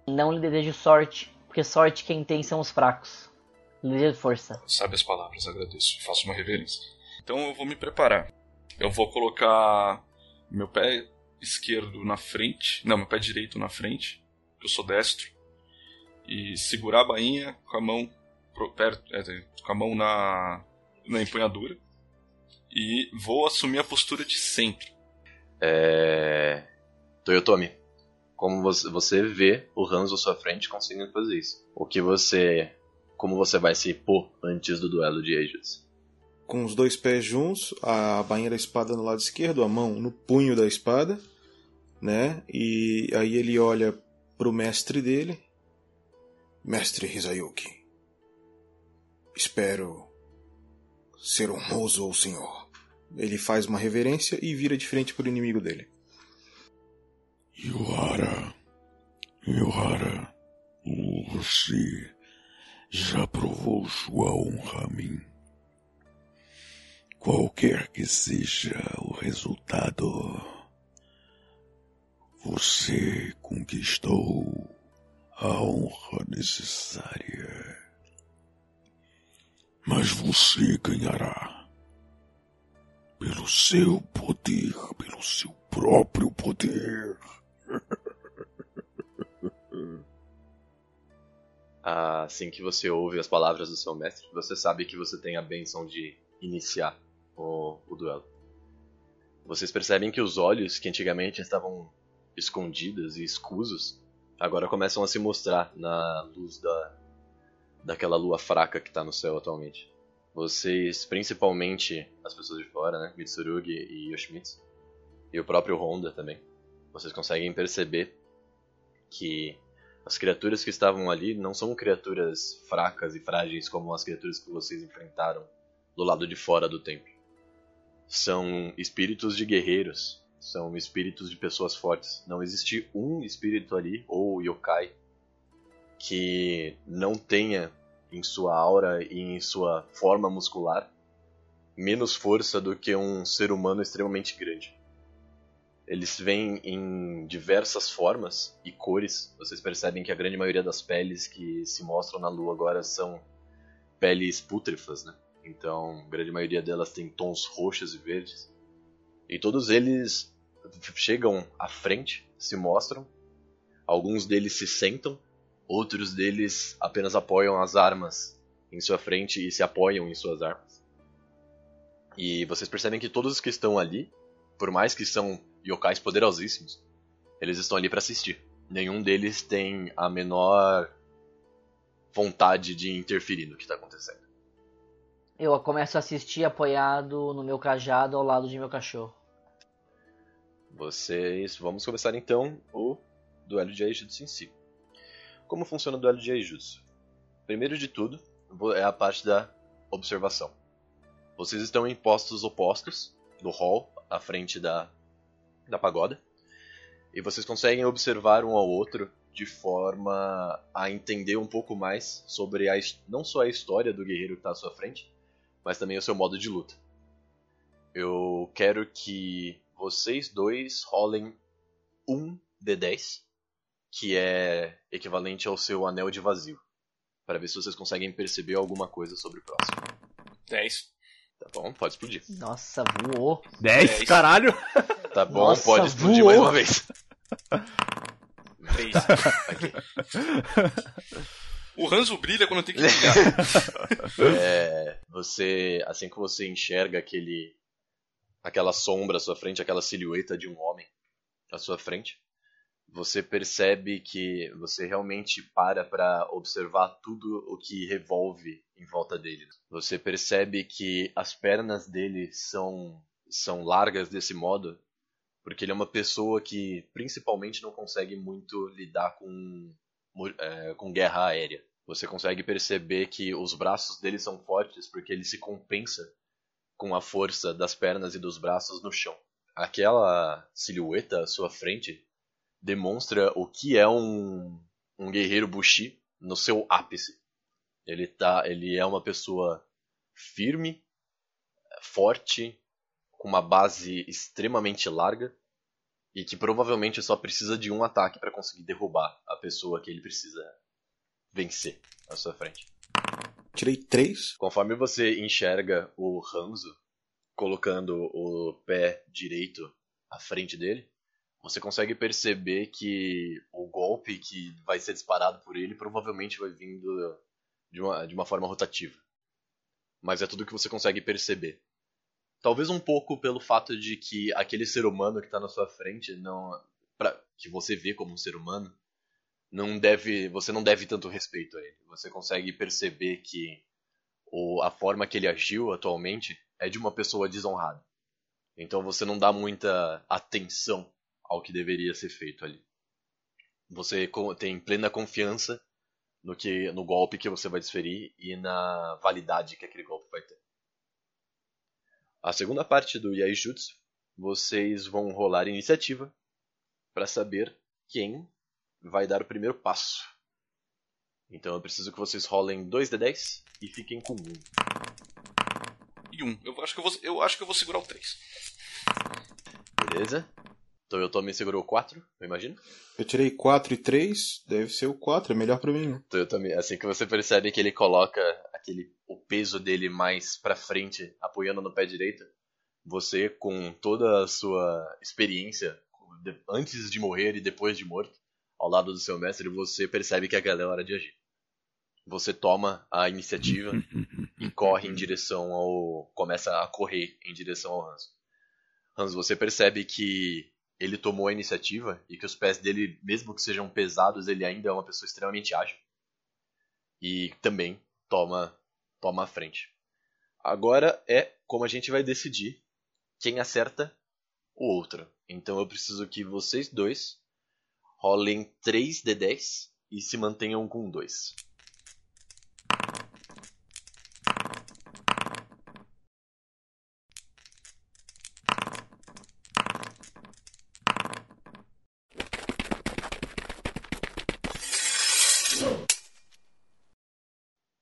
Não lhe desejo sorte, porque sorte quem tem são os fracos. Lhe desejo força. Sabe as palavras, agradeço. Faço uma reverência. Então eu vou me preparar. Eu vou colocar meu pé esquerdo na frente, não, meu pé direito na frente, eu sou destro, e segurar a bainha com a mão perto, é, com a mão na, na empunhadura e vou assumir a postura de centro. É... Toyotomi, como você, você vê o Hanzo à sua frente conseguindo fazer isso? O que você... Como você vai se pôr antes do duelo de Aegis? Com os dois pés juntos, a bainha da espada no lado esquerdo, a mão no punho da espada né? E aí ele olha pro mestre dele. Mestre Hisayuki, espero ser honroso ao senhor. Ele faz uma reverência e vira de frente pro inimigo dele. Yuhara, Yuhara, você já provou sua honra a mim. Qualquer que seja o resultado, você conquistou a honra necessária. Mas você ganhará pelo seu poder, pelo seu próprio poder. Assim que você ouve as palavras do seu mestre, você sabe que você tem a benção de iniciar o, o duelo. Vocês percebem que os olhos que antigamente estavam escondidas e escusos, agora começam a se mostrar na luz da daquela lua fraca que está no céu atualmente. Vocês, principalmente as pessoas de fora, né, Mitsurugi e Yoshimitsu, e o próprio Honda também, vocês conseguem perceber que as criaturas que estavam ali não são criaturas fracas e frágeis como as criaturas que vocês enfrentaram do lado de fora do templo. São espíritos de guerreiros são espíritos de pessoas fortes. Não existe um espírito ali, ou yokai, que não tenha em sua aura e em sua forma muscular menos força do que um ser humano extremamente grande. Eles vêm em diversas formas e cores. Vocês percebem que a grande maioria das peles que se mostram na lua agora são peles pútrefas, né? Então, a grande maioria delas tem tons roxos e verdes. E todos eles chegam à frente, se mostram. Alguns deles se sentam, outros deles apenas apoiam as armas em sua frente e se apoiam em suas armas. E vocês percebem que todos os que estão ali, por mais que são yokais poderosíssimos, eles estão ali para assistir. Nenhum deles tem a menor vontade de interferir no que está acontecendo. Eu começo a assistir apoiado no meu cajado ao lado de meu cachorro. Vocês. Vamos começar então o duelo de Aijutsu em si. Como funciona o duelo de Aijutsu? Primeiro de tudo, é a parte da observação. Vocês estão em postos opostos do hall, à frente da, da pagoda. E vocês conseguem observar um ao outro de forma a entender um pouco mais sobre a, não só a história do guerreiro que está à sua frente, mas também o seu modo de luta. Eu quero que vocês dois rolem um D10, que é equivalente ao seu anel de vazio, para ver se vocês conseguem perceber alguma coisa sobre o próximo. 10. Tá bom, pode explodir. Nossa, voou. 10? Caralho! Tá bom, Nossa, pode explodir voou. mais uma vez. 3. Ok. O Hanzo brilha quando tem que brilhar. É, você, assim que você enxerga aquele, aquela sombra à sua frente, aquela silhueta de um homem à sua frente, você percebe que você realmente para para observar tudo o que revolve em volta dele. Você percebe que as pernas dele são são largas desse modo porque ele é uma pessoa que principalmente não consegue muito lidar com é, com guerra aérea. Você consegue perceber que os braços dele são fortes porque ele se compensa com a força das pernas e dos braços no chão. Aquela silhueta à sua frente demonstra o que é um, um guerreiro Bushi no seu ápice. Ele, tá, ele é uma pessoa firme, forte, com uma base extremamente larga e que provavelmente só precisa de um ataque para conseguir derrubar a pessoa que ele precisa vencer à sua frente. Tirei três. Conforme você enxerga o Hanzo colocando o pé direito à frente dele, você consegue perceber que o golpe que vai ser disparado por ele provavelmente vai vindo de uma, de uma forma rotativa. Mas é tudo que você consegue perceber. Talvez um pouco pelo fato de que aquele ser humano que está na sua frente, não, pra, que você vê como um ser humano, não deve, você não deve tanto respeito a ele. Você consegue perceber que o, a forma que ele agiu atualmente é de uma pessoa desonrada. Então você não dá muita atenção ao que deveria ser feito ali. Você tem plena confiança no que no golpe que você vai desferir e na validade que aquele golpe vai ter. A segunda parte do Yaijutsu, vocês vão rolar iniciativa para saber quem vai dar o primeiro passo. Então eu preciso que vocês rolem 2d10 e fiquem com 1. E um. Eu acho que eu vou, eu acho que eu vou segurar o 3. Beleza? Então eu também segurou 4, eu imagino. Eu tirei quatro e três. Deve ser o quatro, é melhor pra mim. né? Então eu também, assim que você percebe que ele coloca aquele o peso dele mais pra frente, apoiando no pé direito, você com toda a sua experiência antes de morrer e depois de morto, ao lado do seu mestre, você percebe que aquela é a hora de agir. Você toma a iniciativa e corre em direção ao. começa a correr em direção ao Hans. Hans, você percebe que ele tomou a iniciativa e que os pés dele, mesmo que sejam pesados, ele ainda é uma pessoa extremamente ágil. E também toma, toma a frente. Agora é como a gente vai decidir quem acerta o outro. Então eu preciso que vocês dois rolem 3 de 10 e se mantenham com 2.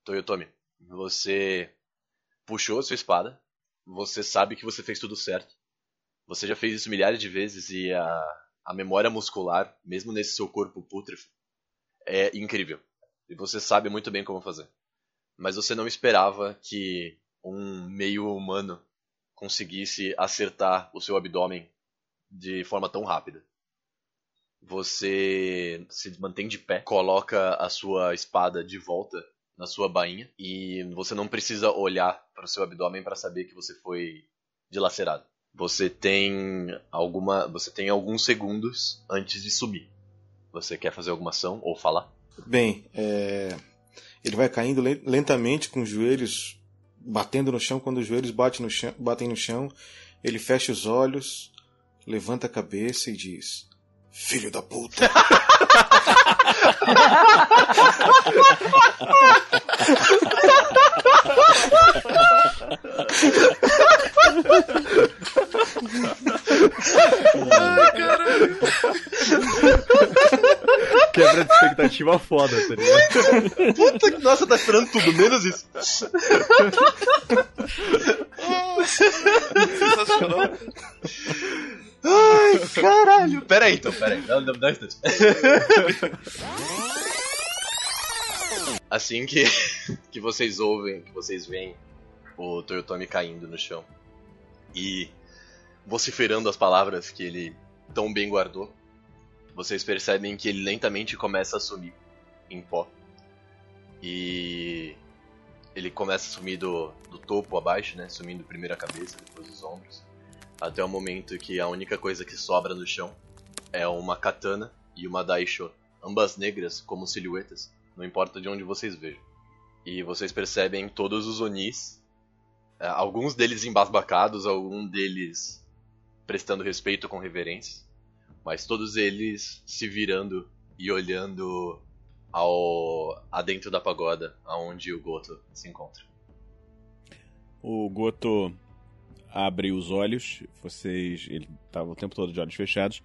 Toyotomi, você puxou a sua espada, você sabe que você fez tudo certo. Você já fez isso milhares de vezes e a, a memória muscular, mesmo nesse seu corpo pútrefo, é incrível. E você sabe muito bem como fazer. Mas você não esperava que um meio humano conseguisse acertar o seu abdômen de forma tão rápida. Você se mantém de pé, coloca a sua espada de volta na sua bainha e você não precisa olhar para o seu abdômen para saber que você foi dilacerado. Você tem alguma, você tem alguns segundos antes de subir. Você quer fazer alguma ação ou falar? Bem, é, ele vai caindo len- lentamente com os joelhos batendo no chão. Quando os joelhos batem no chão, batem no chão, ele fecha os olhos, levanta a cabeça e diz: Filho da puta! Ai, caralho. Quebra de expectativa foda, tá ligado? Puta que nossa, tá esperando tudo, menos isso. Sensacional. Ai, caralho. Pera aí então, pera aí. Dá, dá, dá um instante. Assim que, que vocês ouvem, que vocês veem o Toyotomi caindo no chão e vociferando as palavras que ele tão bem guardou, vocês percebem que ele lentamente começa a sumir em pó. E ele começa a sumir do, do topo abaixo, né? Sumindo primeiro a cabeça, depois os ombros. Até o momento que a única coisa que sobra no chão é uma katana e uma daisho, ambas negras como silhuetas, não importa de onde vocês vejam. E vocês percebem todos os onis, é, alguns deles embasbacados, alguns deles prestando respeito com reverência, mas todos eles se virando e olhando ao adentro da pagoda, aonde o Goto se encontra. O Goto abre os olhos, vocês. Ele estava o tempo todo de olhos fechados.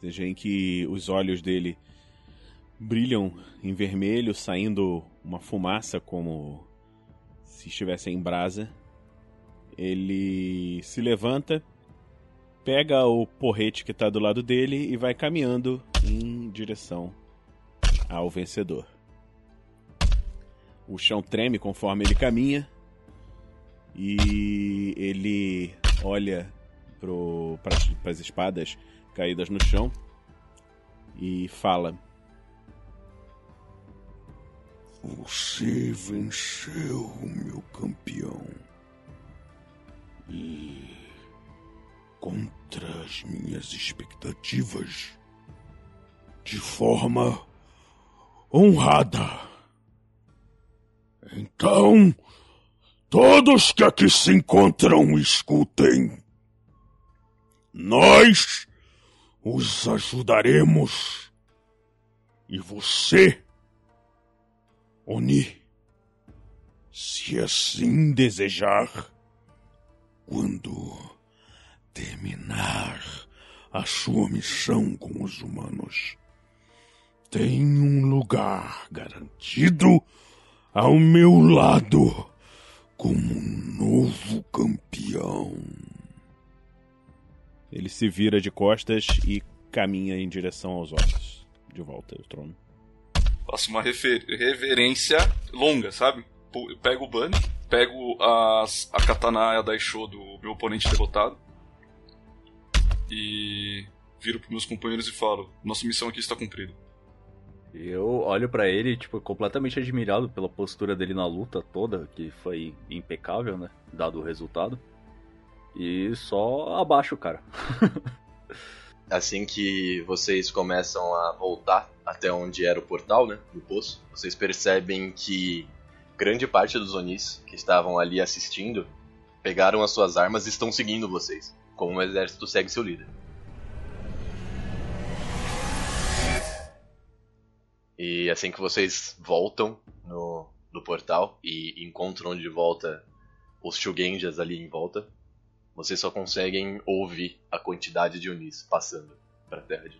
Vocês veem que os olhos dele brilham em vermelho, saindo uma fumaça como se estivesse em brasa. Ele se levanta, pega o porrete que está do lado dele e vai caminhando em direção ao vencedor. O chão treme conforme ele caminha e ele olha para as espadas caídas no chão e fala: Você venceu, meu campeão. E contra as minhas expectativas, de forma honrada. Então, todos que aqui se encontram, escutem. Nós os ajudaremos. E você, Oni, se assim desejar, quando terminar a sua missão com os humanos, tem um lugar garantido ao meu lado como um novo campeão. Ele se vira de costas e caminha em direção aos ossos. De volta ao trono. Faço uma reverência longa, sabe? Pego o Bunny, pego as, a katana e a Daisho do meu oponente derrotado e viro pros meus companheiros e falo: Nossa missão aqui está cumprida. Eu olho pra ele, tipo, completamente admirado pela postura dele na luta toda, que foi impecável, né? Dado o resultado. E só abaixo, cara. Assim que vocês começam a voltar até onde era o portal, né, do poço, vocês percebem que grande parte dos Onis que estavam ali assistindo pegaram as suas armas e estão seguindo vocês, como o exército segue seu líder. E assim que vocês voltam no, portal e encontram de volta os Shugenjas ali em volta, vocês só conseguem ouvir a quantidade de Unis passando pra terra de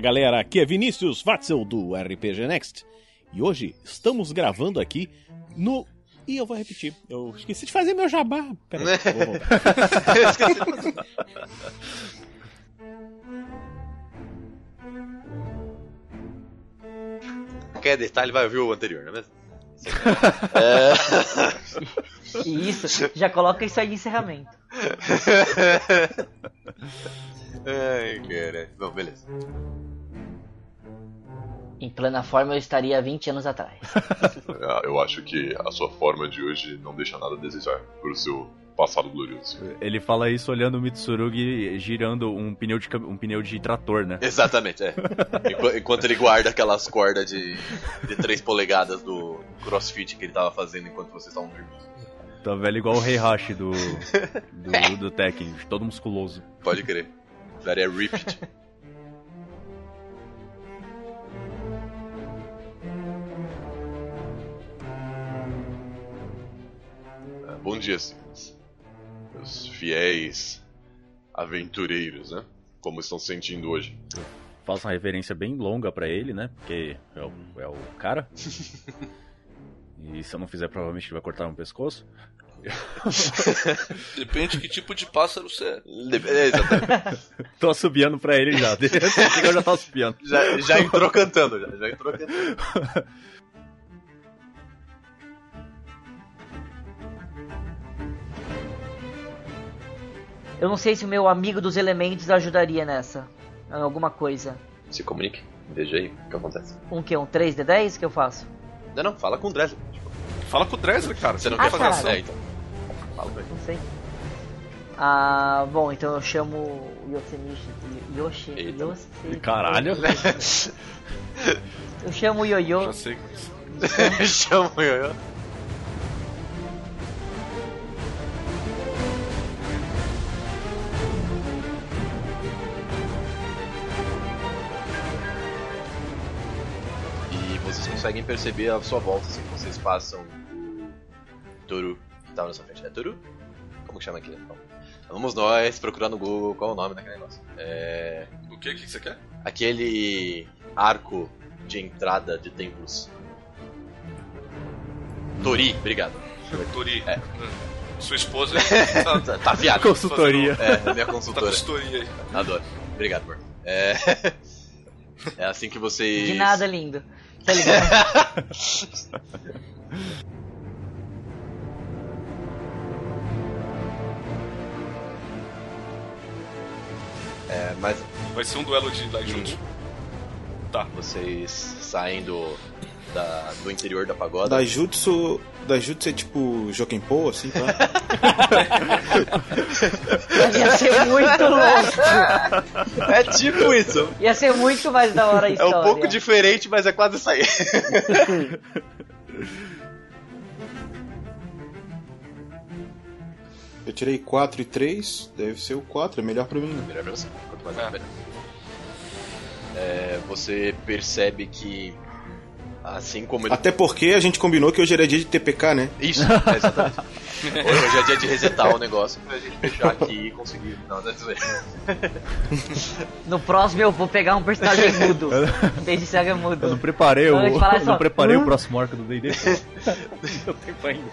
Fala galera, aqui é Vinícius Watzel do RPG Next e hoje estamos gravando aqui no. E eu vou repetir, eu esqueci de fazer meu jabá. Pera aí, vou voltar. Quer detalhe, vai ouvir o anterior, não é mesmo? é... Isso, já coloca isso aí de encerramento. Ai, cara. Bom, beleza. Em plena forma eu estaria há 20 anos atrás. Ah, Eu acho que a sua forma de hoje não deixa nada a desejar pro seu passado glorioso. Ele fala isso olhando o Mitsurugi girando um pneu de, um pneu de trator, né? Exatamente, é. Enqu- Enquanto ele guarda aquelas cordas de, de 3 polegadas do crossfit que ele tava fazendo enquanto vocês estavam dormindo. Tá velho igual o Heihachi do, do, do Tekken, todo musculoso. Pode crer. Very ripped. Bom dia, senhores. Meus fiéis aventureiros, né? Como estão se sentindo hoje? Faço uma referência bem longa pra ele, né? Porque é o, é o cara. E se eu não fizer, provavelmente ele vai cortar um pescoço. Depende que tipo de pássaro você é. É, exatamente. Tô assobiando pra ele já. eu já tô assobiando. Já, já entrou cantando, já, já entrou cantando. Eu não sei se o meu amigo dos elementos ajudaria nessa. Em alguma coisa. Se comunique, veja aí o que acontece. Um que? Um 3D10 que eu faço? Não, não, fala com o Dresler. Tipo, Fala com o Dresler, cara. você não Ah, quer fazer cara. ação? É, então. Fala pra ele. Não sei. Ah, bom, então eu chamo o Yoshimichi. Yoshi. Eita. Yoshi. Caralho. Eu chamo o Yoyo. Já sei. Chama o Yoyo. Conseguem perceber a sua volta assim que vocês passam o Toru que tava na sua frente. É Toru? Como que chama? Então, vamos nós procurar no Google qual é o nome daquele negócio. É. O que, o que você quer? aquele arco de entrada de templos. Tori, obrigado. Tori. É. Sua esposa tá, Tá, tá fiado. Consultoria. É, minha tá consultora. consultoria aí. Adoro. Obrigado, amor. É... é assim que vocês. De nada, lindo. Tá ligado? É, mas Vai ser um duelo de Daijutsu. Tá. vocês saem do, da- do interior da pagoda. Da Jutsu. Da Jutsu é tipo Jokenpou, assim, tá? Ia ser muito louco. É tipo isso. Ia ser muito mais da hora a É um pouco diferente, mas é quase isso aí. Eu tirei 4 e 3, deve ser o 4, é melhor pra mim, né? Melhor pra você. Quanto mais É. melhor. É, você percebe que. Assim como ele. Até porque a gente combinou que hoje era dia de TPK, né? Isso, é, exatamente. Hoje é dia de resetar o negócio pra gente fechar aqui e conseguir. Não, não é zoeira. No próximo eu vou pegar um personagem mudo. De ser mudo. Eu não preparei o, Então, eu eu só, não preparei hum? o próximo arco do D&D. Eu tempo ainda.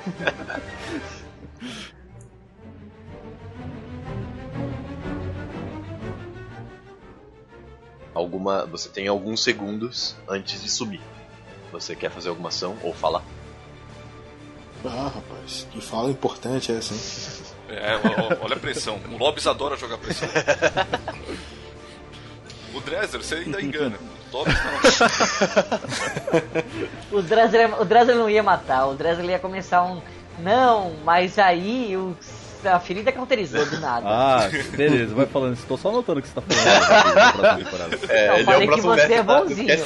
Alguma. Você tem alguns segundos antes de subir. Você quer fazer alguma ação ou falar? Ah, rapaz, que fala importante essa, hein? É, olha a pressão. O Lobis adora jogar pressão. O Dresler, você ainda engana. O Lobis não. O Dresler, o Dresler não ia matar, o Dresler ia começar um. Não, mas aí o, a ferida cauterizou do nada. Ah, beleza, vai falando. Estou só anotando o que você tá falando. É, Não, ele é falei o próximo que você é bonzinho.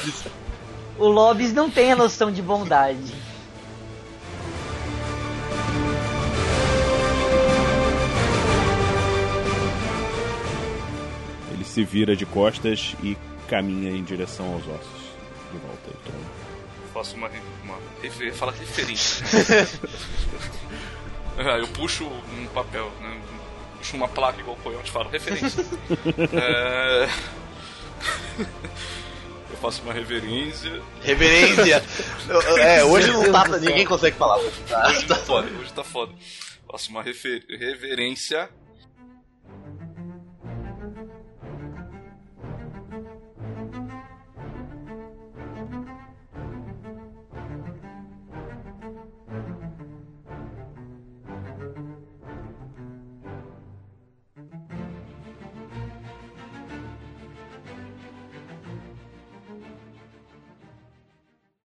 O Lobis não tem a noção de bondade. Ele se vira de costas e caminha em direção aos ossos. De volta aí, então. Faço uma, uma refer, fala referência. Ah, eu puxo um papel, né? puxo uma placa igual o coiote e falo referência. É, Eu faço uma reverência. Reverência! é, hoje não tá. Ninguém consegue falar. Hoje tá foda, hoje tá foda. Faço uma refer- reverência